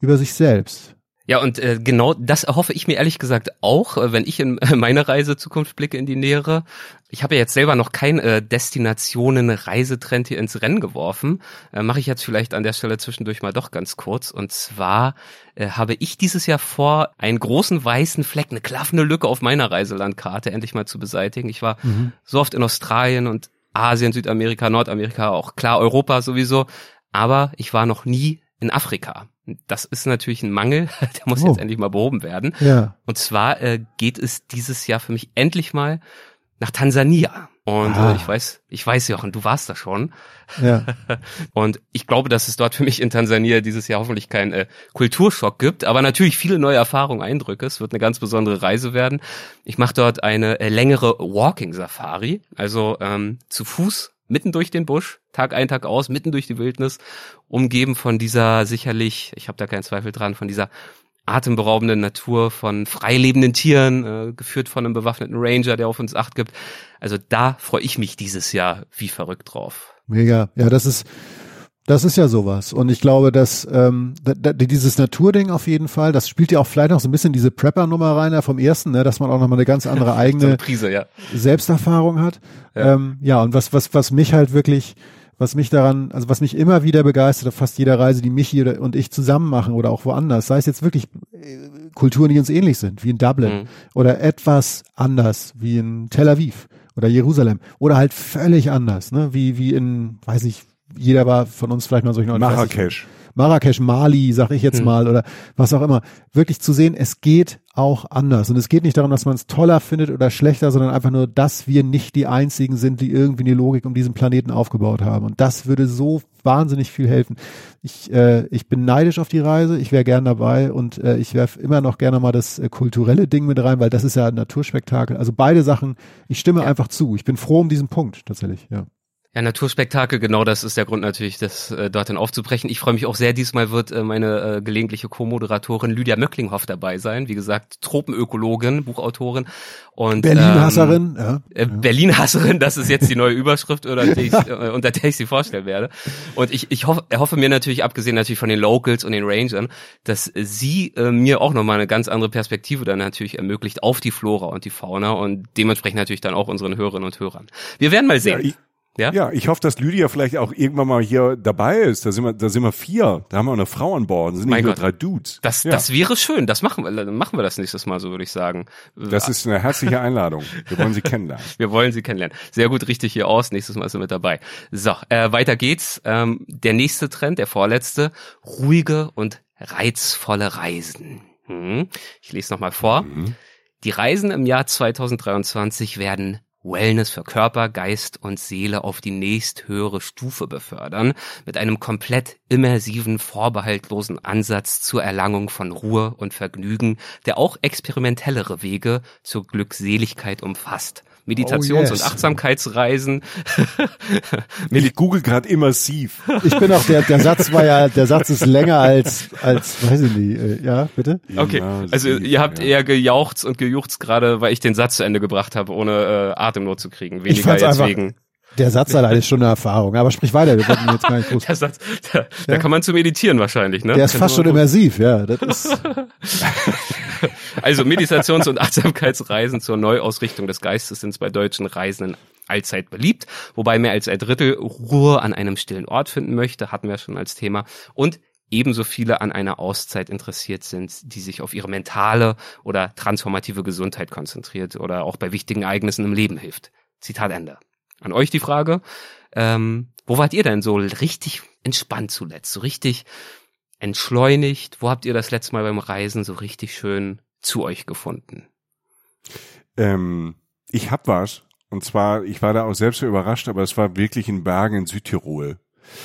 über sich selbst. Ja, und äh, genau das erhoffe ich mir ehrlich gesagt auch, äh, wenn ich in *laughs* meine Reisezukunft blicke in die Nähere. Ich habe ja jetzt selber noch kein äh, Destinationen-Reisetrend hier ins Rennen geworfen. Äh, Mache ich jetzt vielleicht an der Stelle zwischendurch mal doch ganz kurz. Und zwar äh, habe ich dieses Jahr vor, einen großen weißen Fleck, eine klaffende Lücke auf meiner Reiselandkarte endlich mal zu beseitigen. Ich war mhm. so oft in Australien und Asien, Südamerika, Nordamerika, auch klar Europa sowieso. Aber ich war noch nie in Afrika. Das ist natürlich ein Mangel, *laughs* der muss oh. jetzt endlich mal behoben werden. Ja. Und zwar äh, geht es dieses Jahr für mich endlich mal nach Tansania. Und Ah. äh, ich weiß, ich weiß, Jochen, du warst da schon. Ja. *laughs* Und ich glaube, dass es dort für mich in Tansania dieses Jahr hoffentlich keinen äh, Kulturschock gibt, aber natürlich viele neue Erfahrungen, Eindrücke. Es wird eine ganz besondere Reise werden. Ich mache dort eine äh, längere Walking-Safari, also ähm, zu Fuß mitten durch den Busch, Tag ein, Tag aus, mitten durch die Wildnis, umgeben von dieser sicherlich, ich habe da keinen Zweifel dran, von dieser atemberaubenden Natur, von freilebenden Tieren, äh, geführt von einem bewaffneten Ranger, der auf uns Acht gibt. Also da freue ich mich dieses Jahr wie verrückt drauf. Mega. Ja, das ist, das ist ja sowas. Und ich glaube, dass ähm, da, dieses Naturding auf jeden Fall, das spielt ja auch vielleicht noch so ein bisschen diese Prepper-Nummer rein da vom ersten, ne, dass man auch nochmal eine ganz andere *laughs* So eigene Prise, ja. Selbsterfahrung hat. Ja. Ja. Ähm, ja, und was, was, was mich halt wirklich, was mich daran, also was mich immer wieder begeistert auf fast jeder Reise, die Michi und ich zusammen machen oder auch woanders, sei es jetzt wirklich äh, Kulturen, die uns ähnlich sind, wie in Dublin Mhm. oder etwas anders, wie in Tel Aviv oder Jerusalem oder halt völlig anders, ne, wie, wie in, weiß ich, jeder war von uns vielleicht mal solchen Marrakesch. Marrakesch, Mali, sag ich jetzt Hm. mal, oder was auch immer, wirklich zu sehen, es geht auch anders. Und es geht nicht darum, dass man es toller findet oder schlechter, sondern einfach nur, dass wir nicht die einzigen sind, die irgendwie eine Logik um diesen Planeten aufgebaut haben. Und das würde so wahnsinnig viel helfen. Ich, äh, ich bin neidisch auf die Reise, ich wäre gern dabei und äh, ich werfe immer noch gerne mal das äh, kulturelle Ding mit rein, weil das ist ja ein Naturspektakel. Also beide Sachen, ich stimme einfach zu. Ich bin froh um diesen Punkt tatsächlich, ja. Ja, Naturspektakel, genau das ist der Grund natürlich, das äh, dorthin aufzubrechen. Ich freue mich auch sehr, diesmal wird äh, meine äh, gelegentliche Co-Moderatorin Lydia Möcklinghoff dabei sein. Wie gesagt, Tropenökologin, Buchautorin und Berlin-Hasserin, ja. äh, Berlin-Hasserin, das ist jetzt die neue *laughs* Überschrift, oder ich, äh, unter der ich sie vorstellen werde. Und ich, ich hoffe, erhoffe mir natürlich, abgesehen natürlich von den Locals und den Rangern, dass sie äh, mir auch nochmal eine ganz andere Perspektive dann natürlich ermöglicht auf die Flora und die Fauna und dementsprechend natürlich dann auch unseren Hörerinnen und Hörern. Wir werden mal Ja, sehen. ich, Ja? ja, ich hoffe, dass Lydia vielleicht auch irgendwann mal hier dabei ist. Da sind wir, da sind wir vier. Da haben wir eine Frau an Bord. Da sind Mein nicht nur drei Dudes. Das, ja, das wäre schön. Das machen wir, dann machen wir das nächstes Mal, so würde ich sagen. das ist eine herzliche Einladung. Wir wollen sie kennenlernen. *laughs* wir wollen sie kennenlernen. Sehr gut, richtig hier aus. Nächstes Mal ist sie mit dabei. So, äh, weiter geht's. Ähm, der nächste Trend, der vorletzte, ruhige und reizvolle Reisen. Hm. Ich lese nochmal vor. Die Reisen im Jahr 2023 werden Wellness für Körper, Geist und Seele auf die nächsthöhere Stufe befördern, mit einem komplett immersiven, vorbehaltlosen Ansatz zur Erlangung von Ruhe und Vergnügen, der auch experimentellere Wege zur Glückseligkeit umfasst. Meditations- Oh, yes. und Achtsamkeitsreisen. *laughs* Ich google gerade immersiv. Ich bin auch, der, der Satz war ja, der Satz ist länger als, als, weiß ich nicht, äh, ja, bitte? Okay, also ihr habt ja. eher gejauchzt und gejuchzt gerade, weil ich den Satz zu Ende gebracht habe, ohne äh, Atemnot zu kriegen. Weniger fand's jetzt einfach- wegen. Der Satz allein ist schon eine Erfahrung, aber sprich weiter, wir wollten jetzt gar nicht groß. *laughs* Der Satz, da, da kann man zu meditieren wahrscheinlich, ne? Der ist fast schon immersiv, ja, das ist, *laughs* *laughs* Also Meditations- und Achtsamkeitsreisen zur Neuausrichtung des Geistes sind bei deutschen Reisenden allzeit beliebt, wobei mehr als ein Drittel Ruhe an einem stillen Ort finden möchte, hatten wir schon als Thema, und ebenso viele an einer Auszeit interessiert sind, die sich auf ihre mentale oder transformative Gesundheit konzentriert oder auch bei wichtigen Ereignissen im Leben hilft. Zitat Ende. An euch die Frage, ähm, wo wart ihr denn so richtig entspannt zuletzt, so richtig entschleunigt? Wo habt ihr das letzte Mal beim Reisen so richtig schön zu euch gefunden? Ähm, ich hab was. Und zwar, ich war da auch selbst so überrascht, aber es war wirklich in Bergen in Südtirol.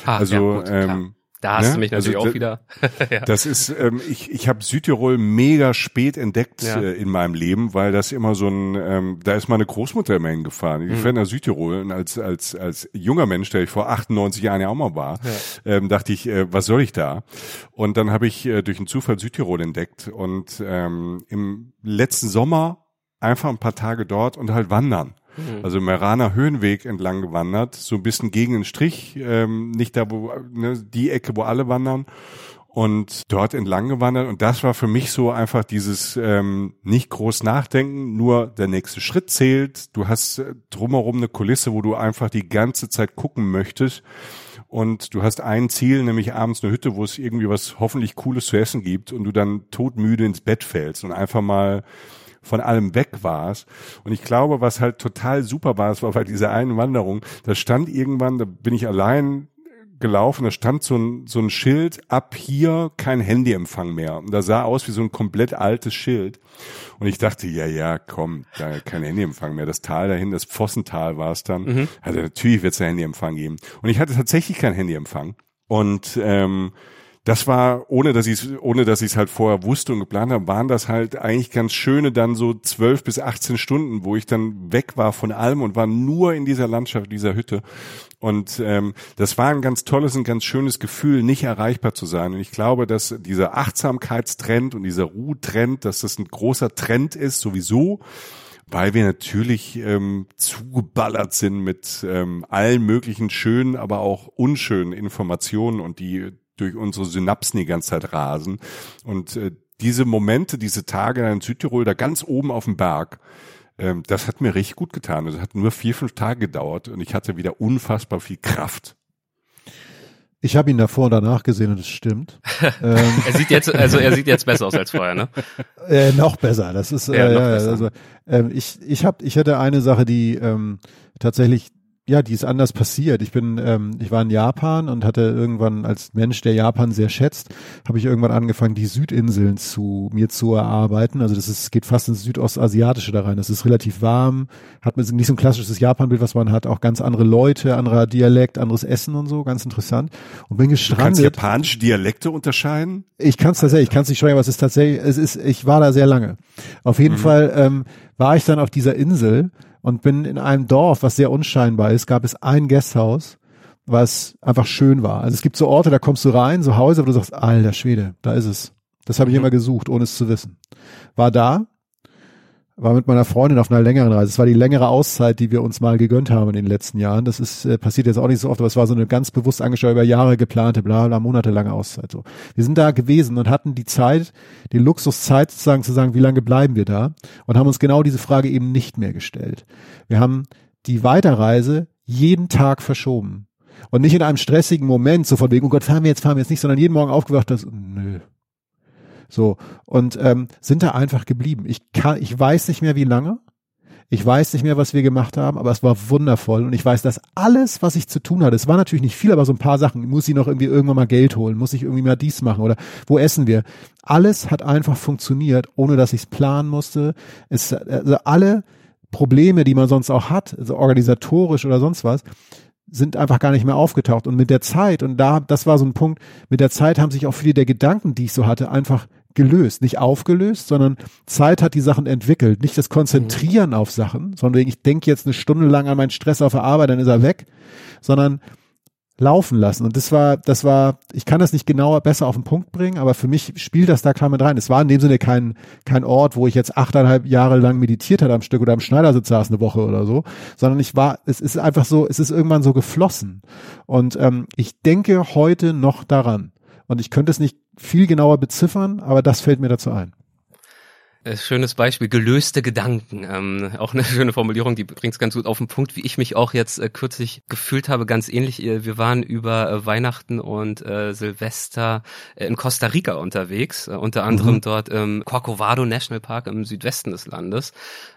Ah, Also, ja, gut, ähm, da hast ne? du mich natürlich Also, auch wieder. *laughs* ja. Das ist, ähm, ich, ich habe Südtirol mega spät entdeckt Ja. äh, in meinem Leben, weil das immer so ein, ähm, da ist meine Großmutter immer hingefahren. Mhm. Ich fährt nach Südtirol und als, als, als junger Mensch, der ich vor 98 Jahren ja auch mal war, ähm, dachte ich, äh, was soll ich da? Und dann habe ich äh, durch einen Zufall Südtirol entdeckt und ähm, im letzten Sommer einfach ein paar Tage dort und halt wandern. Mhm. Also Meraner Höhenweg entlang gewandert, so ein bisschen gegen den Strich, ähm, nicht da, wo ne, die Ecke, wo alle wandern und dort entlang gewandert und das war für mich so einfach dieses ähm, nicht groß nachdenken, nur der nächste Schritt zählt. Du hast äh, drumherum eine Kulisse, wo du einfach die ganze Zeit gucken möchtest und du hast ein Ziel, nämlich abends eine Hütte, wo es irgendwie was hoffentlich Cooles zu essen gibt und du dann todmüde ins Bett fällst und einfach mal von allem weg warst. Und ich glaube, was halt total super war, es war bei dieser einen Wanderung, da stand irgendwann, da bin ich allein gelaufen, da stand so ein, so ein Schild, ab hier kein Handyempfang mehr. Und da sah aus wie so ein komplett altes Schild. Und ich dachte, ja, ja, komm, da kein Handyempfang mehr. Das Tal dahin, das Pfossental war es dann. Mhm. Also natürlich wird es Handyempfang geben. Und ich hatte tatsächlich keinen Handyempfang. Und ähm, das war, ohne dass ich es, ohne dass ich es halt vorher wusste und geplant habe, waren das halt eigentlich ganz schöne dann so zwölf bis 18 Stunden, wo ich dann weg war von allem und war nur in dieser Landschaft, dieser Hütte. Und ähm, das war ein ganz tolles, ein ganz schönes Gefühl, nicht erreichbar zu sein. Und ich glaube, dass dieser Achtsamkeitstrend und dieser Ruhetrend, dass das ein großer Trend ist, sowieso weil wir natürlich ähm, zugeballert sind mit ähm, allen möglichen schönen, aber auch unschönen Informationen und die durch unsere Synapsen die ganze Zeit rasen. Und äh, diese Momente, diese Tage in Südtirol, da ganz oben auf dem Berg, ähm, das hat mir richtig gut getan. Das hat nur vier, fünf Tage gedauert und ich hatte wieder unfassbar viel Kraft. Ich habe ihn davor und danach gesehen und es stimmt. *laughs* ähm, er sieht jetzt, also er sieht jetzt besser aus als vorher, ne? Äh, noch besser. Das ist äh, ja, ja also ähm, ich ich habe ich hatte eine Sache, die ähm, tatsächlich ja, die ist anders passiert. Ich bin, ähm, ich war in Japan und hatte irgendwann als Mensch, der Japan sehr schätzt, habe ich irgendwann angefangen, die Südinseln zu mir zu erarbeiten. Also das ist, geht fast ins Südostasiatische da rein. Das ist relativ warm, hat man nicht so ein klassisches Japan-Bild, was man hat, auch ganz andere Leute, anderer Dialekt, anderes Essen und so, ganz interessant. Und bin gestrandet. Du kannst japanische Dialekte unterscheiden? Ich kann es tatsächlich, ich kann es nicht schreiben, aber es ist tatsächlich, es ist, ich war da sehr lange. Auf jeden mhm. Fall ähm, war ich dann auf dieser Insel und bin in einem Dorf, was sehr unscheinbar ist, gab es ein Gasthaus, was einfach schön war. Also es gibt so Orte, da kommst du rein, so Häuser, wo du sagst, alter Schwede, da ist es. Das habe ich mhm. immer gesucht, ohne es zu wissen. War da, war mit meiner Freundin auf einer längeren Reise. Es war die längere Auszeit, die wir uns mal gegönnt haben in den letzten Jahren. Das ist äh, passiert jetzt auch nicht so oft, aber es war so eine ganz bewusst angeschaut über Jahre geplante, bla bla, monatelange Auszeit. So, wir sind da gewesen und hatten die Zeit, die Luxuszeit sozusagen zu sagen, wie lange bleiben wir da? Und haben uns genau diese Frage eben nicht mehr gestellt. Wir haben die Weiterreise jeden Tag verschoben. Und nicht in einem stressigen Moment, so von wegen, oh Gott, fahren wir jetzt, fahren wir jetzt nicht, sondern jeden Morgen aufgewacht, das, nö, so und ähm, sind da einfach geblieben. Ich kann, ich weiß nicht mehr wie lange. Ich weiß nicht mehr, was wir gemacht haben, aber es war wundervoll und ich weiß, dass alles, was ich zu tun hatte, es war natürlich nicht viel, aber so ein paar Sachen, muss ich noch irgendwie irgendwann mal Geld holen, muss ich irgendwie mal dies machen oder wo essen wir? Alles hat einfach funktioniert, ohne dass ich es planen musste. Es, also alle Probleme, die man sonst auch hat, also organisatorisch oder sonst was, sind einfach gar nicht mehr aufgetaucht. Und mit der Zeit, und da, das war so ein Punkt, mit der Zeit haben sich auch viele der Gedanken, die ich so hatte, einfach gelöst, nicht aufgelöst, sondern Zeit hat die Sachen entwickelt. Nicht das Konzentrieren mhm. auf Sachen, sondern ich denke jetzt eine Stunde lang an meinen Stress auf der Arbeit, dann ist er weg, sondern laufen lassen. Und das war, das war, ich kann das nicht genauer besser auf den Punkt bringen, aber für mich spielt das da klar mit rein. Es war in dem Sinne kein, kein Ort, wo ich jetzt achteinhalb Jahre lang meditiert hatte am Stück oder am Schneidersitz saß eine Woche oder so, sondern ich war, es ist einfach so, es ist irgendwann so geflossen. Und ähm, ich denke heute noch daran. Und ich könnte es nicht viel genauer beziffern, aber das fällt mir dazu ein. Äh, schönes Beispiel, gelöste Gedanken. Ähm, auch eine *laughs* schöne Formulierung, die bringt es ganz gut auf den Punkt, wie ich mich auch jetzt äh, kürzlich gefühlt habe, ganz ähnlich. Äh, wir waren über äh, Weihnachten und äh, Silvester äh, in Costa Rica unterwegs, unter anderem mhm. dort im Corcovado National Park im Südwesten des Landes.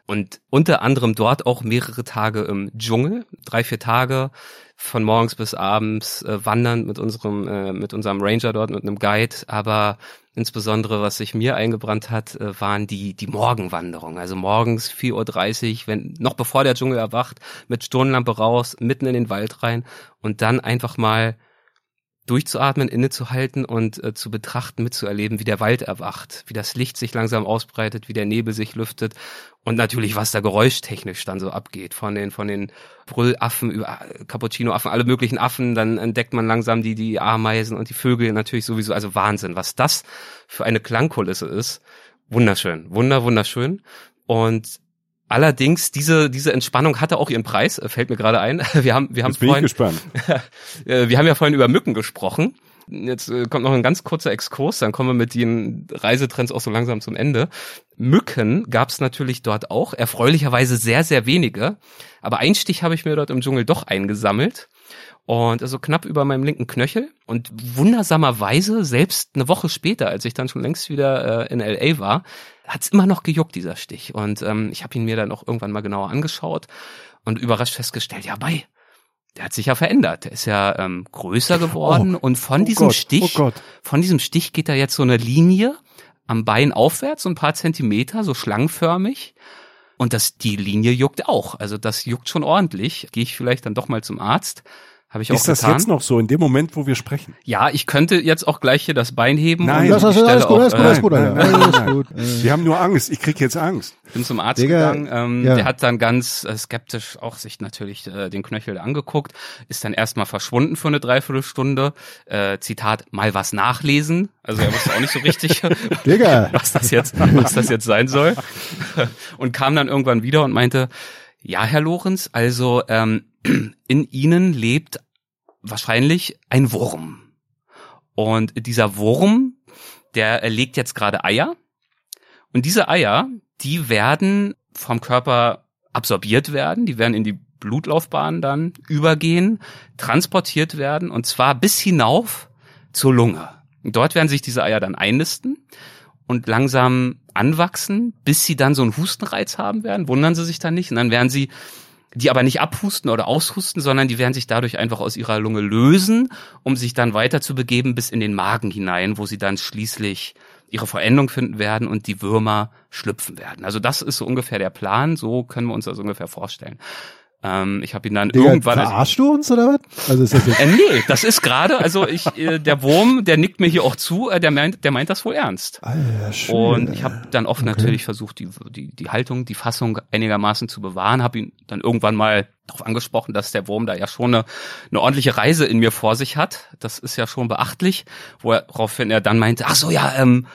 Und unter anderem dort auch mehrere Tage im Dschungel, drei, vier Tage von morgens bis abends äh, wandern mit unserem äh, mit unserem Ranger dort mit einem Guide, aber insbesondere was sich mir eingebrannt hat, äh, waren die die Morgenwanderungen. Also morgens 4:30 Uhr, wenn noch bevor der Dschungel erwacht, mit Stirnlampe raus, mitten in den Wald rein und dann einfach mal durchzuatmen, innezuhalten und äh, zu betrachten, mitzuerleben, wie der Wald erwacht, wie das Licht sich langsam ausbreitet, wie der Nebel sich lüftet und natürlich, was da geräuschtechnisch dann so abgeht, von den, von den Brüllaffen über äh, Cappuccino-Affen, alle möglichen Affen, dann entdeckt man langsam die, die Ameisen und die Vögel natürlich sowieso, also Wahnsinn, was das für eine Klangkulisse ist. Wunderschön, wunder, wunderschön. Und Allerdings, diese, diese Entspannung hatte auch ihren Preis, äh, fällt mir gerade ein. *laughs* Wir haben, wir haben Jetzt bin vorhin, ich gespannt. *laughs* Äh, wir haben ja vorhin über Mücken gesprochen. Jetzt äh, kommt noch ein ganz kurzer Exkurs, dann kommen wir mit den Reisetrends auch so langsam zum Ende. Mücken gab es natürlich dort auch, erfreulicherweise sehr, sehr wenige. Aber einen Stich habe ich mir dort im Dschungel doch eingesammelt. Und also knapp über meinem linken Knöchel. Und wundersamerweise, selbst eine Woche später, als ich dann schon längst wieder äh, in LA war, hat's immer noch gejuckt, dieser Stich. Und ähm, ich habe ihn mir dann auch irgendwann mal genauer angeschaut und überrascht festgestellt, ja, bei, der hat sich ja verändert. Der ist ja ähm, größer geworden Oh, und von oh diesem Gott, Stich, oh von diesem Stich geht da jetzt so eine Linie am Bein aufwärts, so ein paar Zentimeter, so schlangenförmig. Und das, die Linie juckt auch. Also das juckt schon ordentlich. Gehe ich vielleicht dann doch mal zum Arzt. Habe ich auch Ist das getan. jetzt noch so, in dem Moment, wo wir sprechen? Ja, ich könnte jetzt auch gleich hier das Bein heben. Nein. und Das ist alles gut, alles gut, alles äh, gut, nein, nein, Alles gut. Wir haben nur Angst. Ich krieg jetzt Angst. bin zum Arzt Digga, gegangen. Ähm, ja. Der hat dann ganz äh, skeptisch auch sich natürlich äh, den Knöchel angeguckt, ist dann erstmal verschwunden für eine Dreiviertelstunde. Äh, Zitat, mal was nachlesen. Also er wusste auch nicht so richtig, *laughs* Digga. was das jetzt, was das jetzt sein soll. *laughs* Und kam dann irgendwann wieder und meinte, ja, Herr Lorenz, also ähm, *clears throat* in Ihnen lebt wahrscheinlich ein Wurm. Und dieser Wurm, der legt jetzt gerade Eier. Und diese Eier, die werden vom Körper absorbiert werden, die werden in die Blutlaufbahn dann übergehen, transportiert werden und zwar bis hinauf zur Lunge. Dort werden sich diese Eier dann einnisten und langsam anwachsen, bis sie dann so einen Hustenreiz haben werden. Wundern Sie sich dann nicht. Und dann werden sie die aber nicht abhusten oder aushusten, sondern die werden sich dadurch einfach aus ihrer Lunge lösen, um sich dann weiter zu begeben bis in den Magen hinein, wo sie dann schließlich ihre Verendung finden werden und die Würmer schlüpfen werden. Also das ist so ungefähr der Plan, so können wir uns das ungefähr vorstellen. Ähm, ich habe ihn dann Digga, irgendwann... verarschst du uns oder was? Also ist das jetzt *laughs* äh, nee, das ist gerade, also ich, äh, der Wurm, der nickt mir hier auch zu, äh, der meint, der meint das wohl ernst. Alter, schön. Und ich habe dann oft natürlich versucht, die, die, die Haltung, die Fassung einigermaßen zu bewahren, habe ihn dann irgendwann mal darauf angesprochen, dass der Wurm da ja schon eine, eine ordentliche Reise in mir vor sich hat. Das ist ja schon beachtlich, woraufhin er dann meinte, ach so, ja, ähm,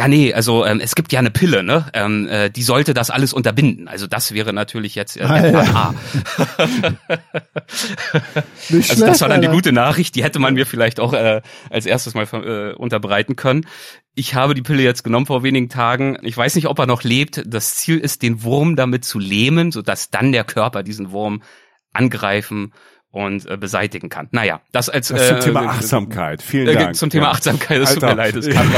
ja, nee, also ähm, es gibt ja eine Pille, ne? Ähm, äh, die sollte das alles unterbinden. Also das wäre natürlich jetzt äh, der Alter. Plan A. Nicht Also das war dann die gute Nachricht, die hätte man mir vielleicht auch äh, als erstes mal äh, unterbreiten können. Ich habe die Pille jetzt genommen vor wenigen Tagen. Ich weiß nicht, ob er noch lebt. Das Ziel ist, den Wurm damit zu lähmen, sodass dann der Körper diesen Wurm angreifen und äh, beseitigen kann. Naja, das als Das zum äh, Thema Achtsamkeit. Vielen äh, Dank. Zum Thema Ja. Achtsamkeit, es tut mir leid. Es kann,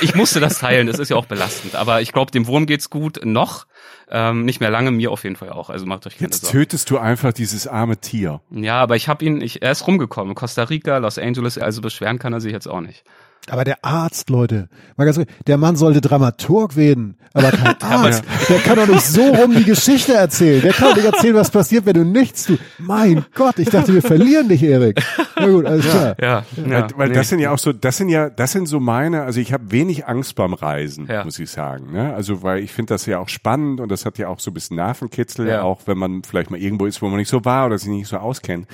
ich musste das teilen, das ist ja auch belastend. Aber ich glaube, dem Wurm geht's gut noch. Ähm, nicht mehr lange, mir auf jeden Fall auch. Also macht euch keine Jetzt Sorgen. tötest du einfach dieses arme Tier. Ja, aber ich habe ihn, ich, er ist rumgekommen. Costa Rica, Los Angeles, also beschweren kann er sich jetzt auch nicht. Aber der Arzt, Leute, mal ganz, ehrlich, der Mann sollte Dramaturg werden, aber kein *laughs* Arzt. Der kann doch nicht so rum die Geschichte erzählen. Der kann doch nicht erzählen, was passiert, wenn du nichts tust. Mein Gott, ich dachte, wir verlieren dich, Erik. Na gut, alles klar. Ja, weil weil das sind ja auch so, das sind ja, das sind so meine, also ich habe wenig Angst beim Reisen, Ja. muss ich sagen. Ne? Also weil ich finde das ja auch spannend und das hat ja auch so ein bisschen Nervenkitzel, Ja. auch wenn man vielleicht mal irgendwo ist, wo man nicht so war oder sich nicht so auskennt.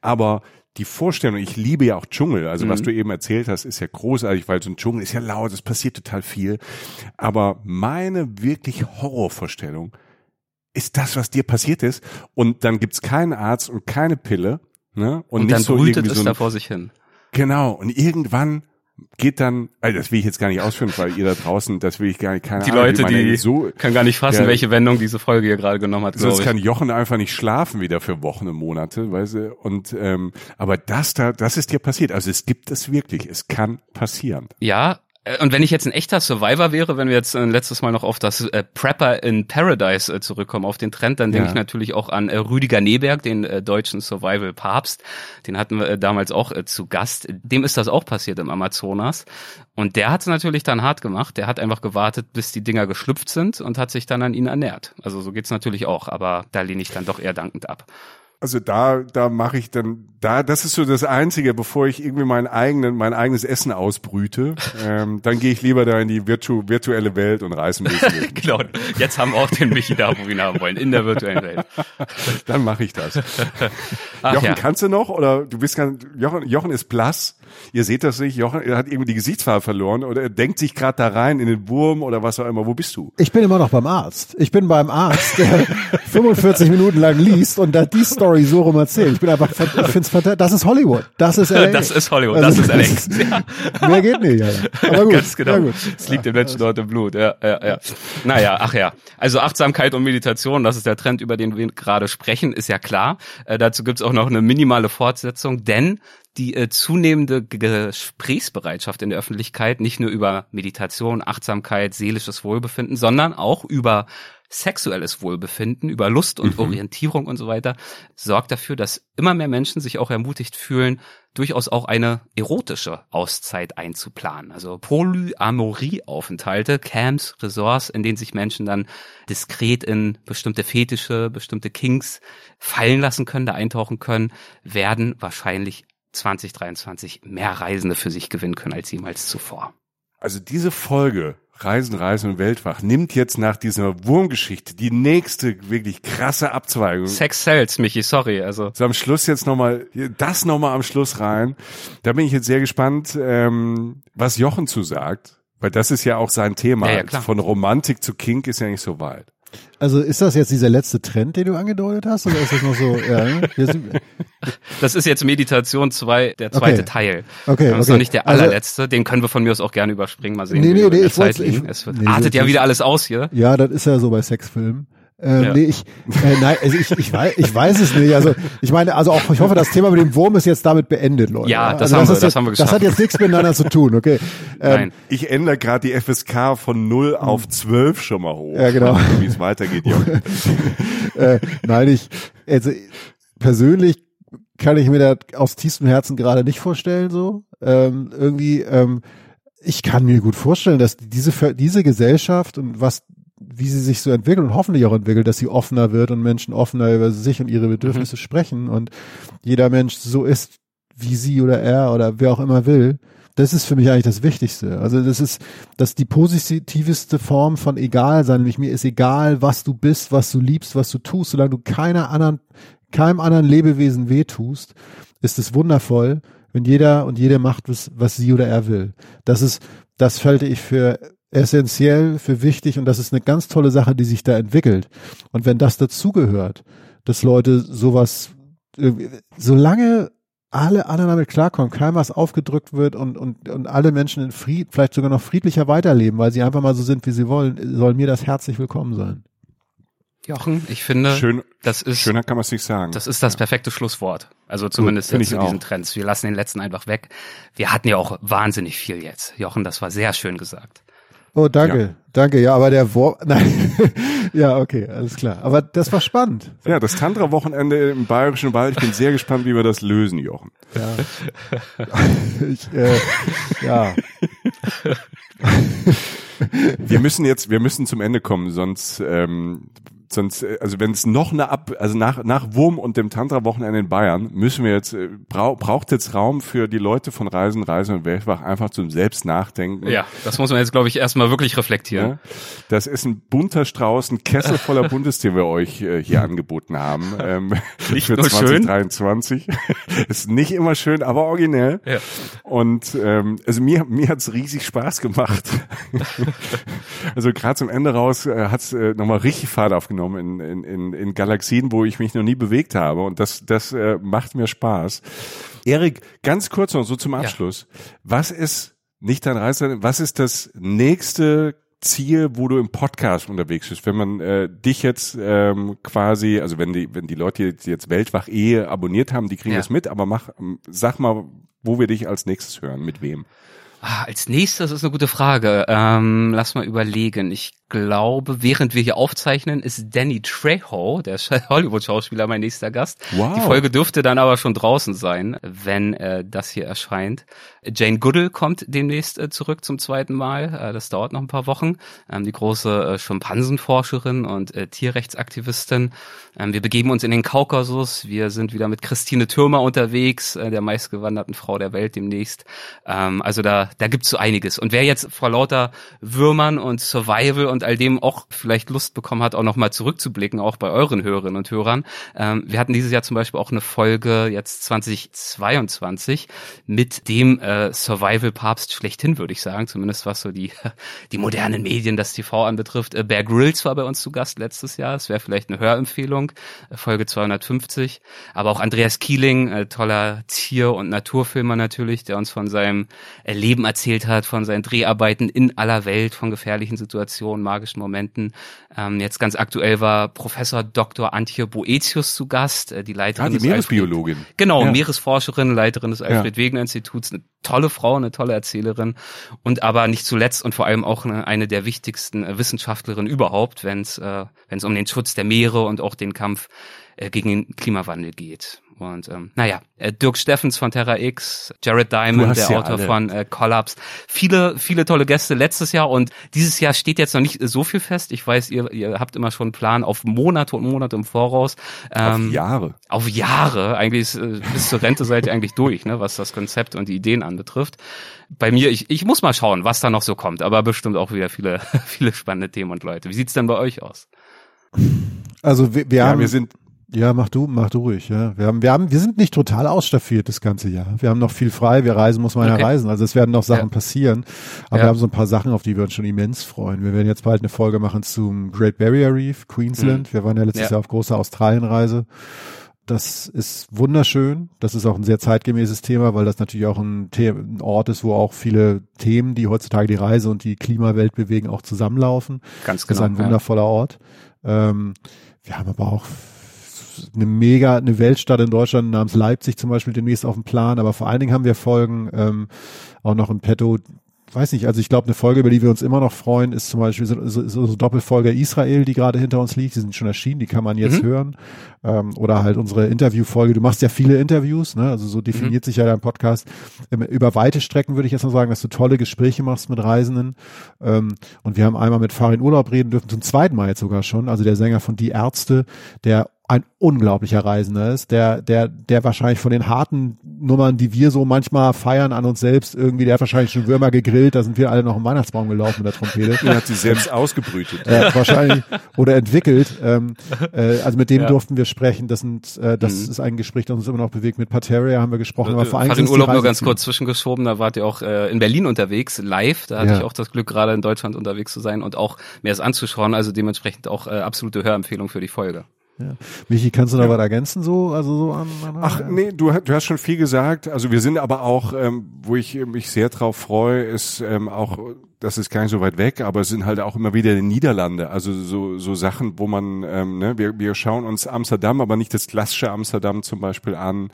Aber die Vorstellung, ich liebe ja auch Dschungel, also Mhm. was du eben erzählt hast, ist ja großartig, weil so ein Dschungel ist ja laut, es passiert total viel. Aber meine wirklich Horrorvorstellung ist das, was dir passiert ist. Und dann gibt's keinen Arzt und keine Pille. Ne? Und, Und, nicht dann so irgendwie es so ein, da vor sich hin. Genau, und irgendwann geht dann, also das will ich jetzt gar nicht ausführen, weil ihr da draußen, das will ich gar nicht, keine Die Ahnung, Leute, die so, können gar nicht fassen, Ja. welche Wendung diese Folge hier gerade genommen hat, sonst glaube kann ich. Jochen einfach nicht schlafen wieder für Wochen und Monate, weißt du, und, ähm, aber das da, das ist dir passiert, also es gibt es wirklich, es kann passieren. Ja, und wenn ich jetzt ein echter Survivor wäre, wenn wir jetzt äh, letztes Mal noch auf das äh, Prepper in Paradise äh, zurückkommen, auf den Trend, dann denke Ja. ich natürlich auch an äh, Rüdiger Neberg, den äh, deutschen Survival-Papst. Den hatten wir äh, damals auch äh, zu Gast. Dem ist das auch passiert im Amazonas. Und der hat es natürlich dann hart gemacht. Der hat einfach gewartet, bis die Dinger geschlüpft sind und hat sich dann an ihnen ernährt. Also so geht's natürlich auch, aber da lehne ich dann doch eher dankend ab. Also da, da mache ich dann, da, das ist so das Einzige, bevor ich irgendwie mein eigenen, mein eigenes Essen ausbrüte, ähm, dann gehe ich lieber da in die virtu virtuelle Welt und reiße ein bisschen. *laughs* mit. Genau, jetzt haben wir auch den Michi da, wo wir ihn haben wollen, in der virtuellen Welt. *laughs* dann mache ich das. *laughs* Ach Jochen, ja. kannst du noch? Oder du bist ganz, Jochen, Jochen ist blass. Ihr seht das nicht. Jochen er hat irgendwie die Gesichtsfarbe verloren oder er denkt sich gerade da rein in den Wurm oder was auch immer. Wo bist du? Ich bin immer noch beim Arzt. Ich bin beim Arzt, der 45 Minuten lang liest und da die Story so rum erzählt. Ich bin einfach, ich find's fantastisch. Das ist Hollywood. Das ist *laughs* LA. Das ist Hollywood, Also, das ist *laughs* LA. Mehr geht nicht, Alter. Aber *laughs* gut. Ganz genau. Ja, gut. Es liegt dem Menschen dort im Blut. Ja, ja, ja. Naja, ach ja. Also Achtsamkeit und Meditation, das ist der Trend, über den wir gerade sprechen, ist ja klar. Äh, dazu gibt's auch noch eine minimale Fortsetzung, denn die äh, zunehmende Gesprächsbereitschaft in der Öffentlichkeit, nicht nur über Meditation, Achtsamkeit, seelisches Wohlbefinden, sondern auch über sexuelles Wohlbefinden, über Lust und mhm. Orientierung und so weiter, sorgt dafür, dass immer mehr Menschen sich auch ermutigt fühlen, durchaus auch eine erotische Auszeit einzuplanen. Also Polyamorie-Aufenthalte, Camps, Resorts, in denen sich Menschen dann diskret in bestimmte Fetische, bestimmte Kings fallen lassen können, da eintauchen können, werden wahrscheinlich 2023 mehr Reisende für sich gewinnen können als jemals zuvor. Also diese Folge Reisen, Reisen und Weltwach nimmt jetzt nach dieser Wurmgeschichte die nächste wirklich krasse Abzweigung. Sex sells, Michi, sorry. Also so am Schluss jetzt nochmal, das nochmal am Schluss rein. Da bin ich jetzt sehr gespannt, ähm, was Jochen zu sagt. Weil das ist ja auch sein Thema. Ja, ja, Von Romantik zu Kink ist ja nicht so weit. Also ist das jetzt dieser letzte Trend, den du angedeutet hast, oder ist das noch so? *laughs* Ja, ne? das ist jetzt Meditation 2, der zweite okay. Teil. Okay, das ist okay. noch nicht der also allerletzte. Also, den können wir von mir aus auch gerne überspringen. Mal sehen. Nee, nee, nee, ich wollte, ich, es nee, artet ja wieder alles aus hier. Ja, das ist ja so bei Sexfilmen. Ähm, ja. Nee, ich, äh, nein, also ich, ich, weiß, ich weiß es nicht. Also ich meine, also auch ich hoffe, das Thema mit dem Wurm ist jetzt damit beendet, Leute. Ja, das, also, haben, das, wir, das jetzt, haben wir geschafft. Das hat jetzt nichts miteinander zu tun, okay? Ähm, nein. Ich ändere gerade die FSK von 0 auf 12 schon mal hoch. Ja, genau. Wie es weitergeht, Junge. *laughs* äh, nein, ich, also persönlich kann ich mir das aus tiefstem Herzen gerade nicht vorstellen, so. Ähm, irgendwie, ähm, ich kann mir gut vorstellen, dass diese, diese Gesellschaft und was wie sie sich so entwickelt und hoffentlich auch entwickelt, dass sie offener wird und Menschen offener über sich und ihre Bedürfnisse mhm. sprechen und jeder Mensch so ist, wie sie oder er oder wer auch immer will. Das ist für mich eigentlich das Wichtigste. Also das ist, das die positivste Form von egal sein. Nämlich mir ist egal, was du bist, was du liebst, was du tust, solange du keiner anderen, keinem anderen Lebewesen wehtust, ist es wundervoll, wenn jeder und jede macht, was, was sie oder er will. Das ist, das halte ich für essentiell, für wichtig und das ist eine ganz tolle Sache, die sich da entwickelt. Und wenn das dazugehört, dass Leute sowas, solange alle anderen damit klarkommen, keinem was aufgedrückt wird und, und, und alle Menschen in Fried, vielleicht sogar noch friedlicher weiterleben, weil sie einfach mal so sind, wie sie wollen, soll mir das herzlich willkommen sein. Jochen, ich finde, Schön, das ist schöner kann man es nicht sagen. Das ist das perfekte Schlusswort. Also zumindest Gut, jetzt zu diesen Trends. Wir lassen den letzten einfach weg. Wir hatten ja auch wahnsinnig viel jetzt. Jochen, das war sehr schön gesagt. Oh, danke, ja. danke. Ja, aber der Wort, *laughs* nein, ja, okay, alles klar. Aber das war spannend. Ja, das Tantra-Wochenende im Bayerischen Wald. Ich bin sehr gespannt, wie wir das lösen, Jochen. Ja, *laughs* ich, äh, ja. wir müssen jetzt, wir müssen zum Ende kommen, sonst ähm, sonst, äh, also wenn es noch eine Ab, also nach, nach Wurm und dem Tantra-Wochenende in Bayern, müssen wir jetzt, äh, brau, braucht jetzt Raum für die Leute von Reisen, Reisen und Weltwach einfach zum Selbst nachdenken. Ja, das muss man jetzt, glaube ich, erstmal wirklich reflektieren. Ja, das ist ein bunter Strauß, ein Kessel voller *laughs* Bundes, den wir euch äh, hier angeboten haben. Ähm, *laughs* nicht für nur 2023. Schön. *laughs* ist nicht immer schön, aber originell. Ja. Und ähm, also mir, mir hat's riesig Spaß gemacht. also gerade zum Ende raus äh, hat's äh, nochmal richtig Fahrt aufgenommen aufgenommen in, in, in, in Galaxien, wo ich mich noch nie bewegt habe. Und das, das äh, macht mir Spaß. Erik, ganz kurz noch so zum Abschluss. Ja. Was ist, nicht dein Reise, was ist das nächste Ziel, wo du im Podcast unterwegs bist, wenn man äh, dich jetzt ähm, quasi, also wenn die, wenn die Leute jetzt, jetzt Weltwach eh abonniert haben, die kriegen ja. das mit, aber mach, sag mal, wo wir dich als nächstes hören, mit wem? Ah, als nächstes ist eine gute Frage. Ähm, lass mal überlegen. Ich glaube, während wir hier aufzeichnen, ist Danny Trejo, der *laughs* Hollywood-Schauspieler, mein nächster Gast. Wow. Die Folge dürfte dann aber schon draußen sein, wenn äh, das hier erscheint. Jane Goodall kommt demnächst äh, zurück zum zweiten Mal. Äh, das dauert noch ein paar Wochen. Ähm, die große äh, Schimpansenforscherin und äh, Tierrechtsaktivistin. Ähm, wir begeben uns in den Kaukasus. Wir sind wieder mit Christine Türmer unterwegs, äh, der meistgewanderten Frau der Welt demnächst. Ähm, also da, da gibt's so einiges. Und wer jetzt vor lauter Würmern und Survival und all dem auch vielleicht Lust bekommen hat, auch nochmal zurückzublicken, auch bei euren Hörerinnen und Hörern. Ähm, wir hatten dieses Jahr zum Beispiel auch eine Folge jetzt 2022 mit dem äh, Survival-Papst schlechthin, würde ich sagen, zumindest was so die, *laughs* die modernen Medien, das TV anbetrifft. Äh, Bear Grylls war bei uns zu Gast letztes Jahr. Es wäre vielleicht eine Hörempfehlung, äh, Folge 250. Aber auch Andreas Kieling, äh, toller Tier- und Naturfilmer natürlich, der uns von seinem Leben Leben erzählt hat, von seinen Dreharbeiten in aller Welt, von gefährlichen Situationen, magischen Momenten. Ähm, jetzt ganz aktuell war Professor Dr. Antje Boetius zu Gast, äh, die Leiterin ah, die des Meeresbiologin. Alfred, genau, Ja. Meeresforscherin, Leiterin des Alfred Wegener Instituts, eine tolle Frau, eine tolle Erzählerin und aber nicht zuletzt und vor allem auch eine, eine der wichtigsten äh, Wissenschaftlerinnen überhaupt, wenn es äh, wenn es um den Schutz der Meere und auch den Kampf äh, gegen den Klimawandel geht. Und ähm, naja, äh, Dirk Steffens von Terra X, Jared Diamond, der ja Autor alle. von äh, Collapse, viele, viele tolle Gäste letztes Jahr und dieses Jahr steht jetzt noch nicht so viel fest. Ich weiß, ihr, ihr habt immer schon einen Plan auf Monate und Monate im Voraus. Auf Ähm, Jahre. auf Jahre, eigentlich ist, äh, bis zur Rente seid ihr eigentlich durch, ne, was das Konzept und die Ideen anbetrifft. Bei mir, ich, ich muss mal schauen, was da noch so kommt, aber bestimmt auch wieder viele, *laughs* viele spannende Themen und Leute. Wie sieht's denn bei euch aus? Also wir, wir Ja, haben, wir sind ja, mach du, mach du ruhig, ja. Wir haben, wir haben, wir sind nicht total ausstaffiert das ganze Jahr. Wir haben noch viel frei. Wir reisen, muss man Okay. ja reisen. Also es werden noch Sachen Ja. passieren. Aber Ja. wir haben so ein paar Sachen, auf die wir uns schon immens freuen. Wir werden jetzt bald eine Folge machen zum Great Barrier Reef, Queensland. Wir waren ja letztes Mhm. Ja. Jahr auf großer Australienreise. Das ist wunderschön. Das ist auch ein sehr zeitgemäßes Thema, weil das natürlich auch ein, The ein Ort ist, wo auch viele Themen, die heutzutage die Reise und die Klimawelt bewegen, auch zusammenlaufen. Ganz Das ist ein ja. wundervoller Ort. Ähm, wir haben aber auch eine mega, eine Weltstadt in Deutschland namens Leipzig zum Beispiel demnächst auf dem Plan, aber vor allen Dingen haben wir Folgen ähm, auch noch im Petto. Weiß nicht, also ich glaube, eine Folge, über die wir uns immer noch freuen, ist zum Beispiel so, so, so Doppelfolge Israel, die gerade hinter uns liegt. Die sind schon erschienen, die kann man jetzt Mhm. hören. Ähm, oder halt unsere Interviewfolge. Du machst ja viele Interviews, ne? Also so definiert sich ja dein Podcast. Ähm, über weite Strecken würde ich jetzt mal sagen, dass du tolle Gespräche machst mit Reisenden. Ähm, und wir haben einmal mit Farin Urlaub reden dürfen, zum zweiten Mal jetzt sogar schon. Also der Sänger von Die Ärzte, der ein unglaublicher Reisender ist, der, der, der wahrscheinlich von den harten Nummern, die wir so manchmal feiern an uns selbst, irgendwie, der hat wahrscheinlich schon Würmer gegrillt, da sind wir alle noch im Weihnachtsbaum gelaufen mit der Trompete. *laughs* Er hat sie selbst ausgebrütet. äh, wahrscheinlich oder entwickelt. Ähm, äh, also mit dem Ja. durften wir sprechen. Das sind, äh, das Mhm. ist ein Gespräch, das uns immer noch bewegt. Mit Pateria haben wir gesprochen, aber vor allem sind's die Urlaub nur ganz kurz zwischengeschoben, da wart ihr auch äh, in Berlin unterwegs, live, da hatte Ja. ich auch das Glück, gerade in Deutschland unterwegs zu sein und auch mir das anzuschauen, also dementsprechend auch äh, absolute Hörempfehlung für die Folge. Michi, kannst du da was ergänzen so? Also so an, an Ach nee, du, hast- du hast schon viel gesagt. Also wir sind aber auch, ähm, wo ich mich sehr drauf freue, ist ähm, auch, das ist gar nicht so weit weg, aber es sind halt auch immer wieder die Niederlande. Also so, so Sachen, wo man, ähm, ne, wir, wir schauen uns Amsterdam, aber nicht das klassische Amsterdam zum Beispiel an.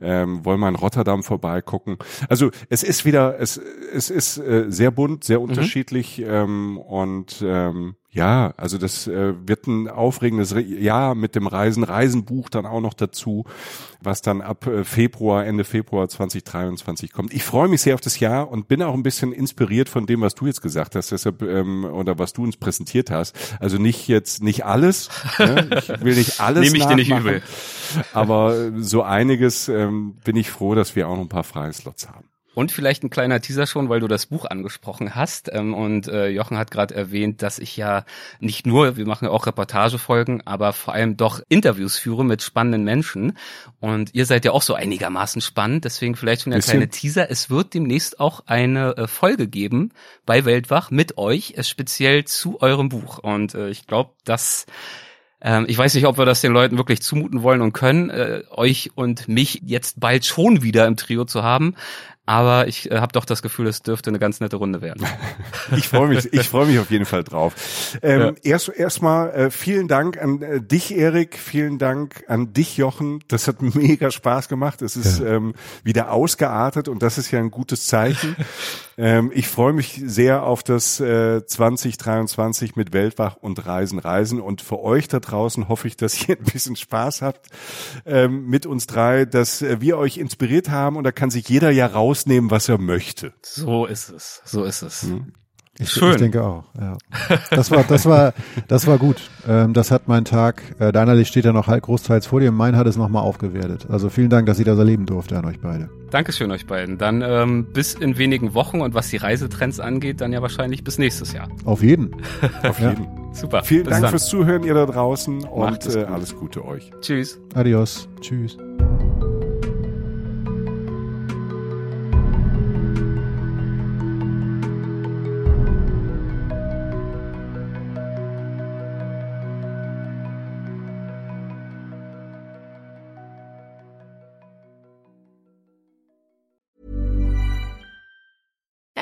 Ähm, wollen mal in Rotterdam vorbeigucken. Also es ist wieder, es, es ist äh, sehr bunt, sehr unterschiedlich ähm, und ähm, ja, also das äh, wird ein aufregendes Re Jahr mit dem Reisen, Reisenbuch dann auch noch dazu, was dann ab äh, Februar, Ende Februar 2023 kommt. Ich freue mich sehr auf das Jahr und bin auch ein bisschen inspiriert von dem, was du jetzt gesagt hast, deshalb ähm, oder was du uns präsentiert hast. Also nicht jetzt nicht alles, ne? ich will nicht *laughs* alles Nehme ich dir nicht übel. aber so einiges ähm, bin ich froh, dass wir auch noch ein paar freie Slots haben. Und vielleicht ein kleiner Teaser schon, weil du das Buch angesprochen hast. Ähm, und äh, Jochen hat gerade erwähnt, dass ich ja nicht nur, wir machen ja auch Reportagefolgen, aber vor allem doch Interviews führe mit spannenden Menschen. Und ihr seid ja auch so einigermaßen spannend. Deswegen vielleicht schon der kleine Teaser. Es wird demnächst auch eine äh, Folge geben bei Weltwach mit euch, äh, speziell zu eurem Buch. Und ich glaube, dass ähm, ich weiß nicht, ob wir das den Leuten wirklich zumuten wollen und können, äh, euch und mich jetzt bald schon wieder im Trio zu haben. Aber ich äh, habe doch das Gefühl, es dürfte eine ganz nette Runde werden. *laughs* Ich freue mich, ich freue mich auf jeden Fall drauf. Ähm, Erst erstmal äh, vielen Dank an äh, dich, Erik. Vielen Dank an dich, Jochen. Das hat *laughs* mega Spaß gemacht. Es ist ähm, wieder ausgeartet und das ist ja ein gutes Zeichen. *laughs* ähm, ich freue mich sehr auf das äh, 2023 mit Weltwach und Reisen, Reisen. Und für euch da draußen hoffe ich, dass ihr ein bisschen Spaß habt ähm, mit uns drei, dass äh, wir euch inspiriert haben und da kann sich jeder ja rausnehmen, was er möchte. So ist es. So ist es. Ich, Schön. ich denke auch, ja. Das war, das war, das war gut. Ähm, das hat mein Tag, äh, deiner Licht steht ja noch halt großteils vor dir, mein hat es nochmal aufgewertet. Also vielen Dank, dass ich das erleben durfte an euch beide. Dankeschön euch beiden. Dann ähm, bis in wenigen Wochen und was die Reisetrends angeht, dann ja wahrscheinlich bis nächstes Jahr. Auf jeden. *laughs* Auf Ja. jeden. Super. Vielen bis Dank dann. fürs Zuhören, ihr da draußen Macht und es äh, gut. alles Gute euch. Tschüss. Adios. Tschüss.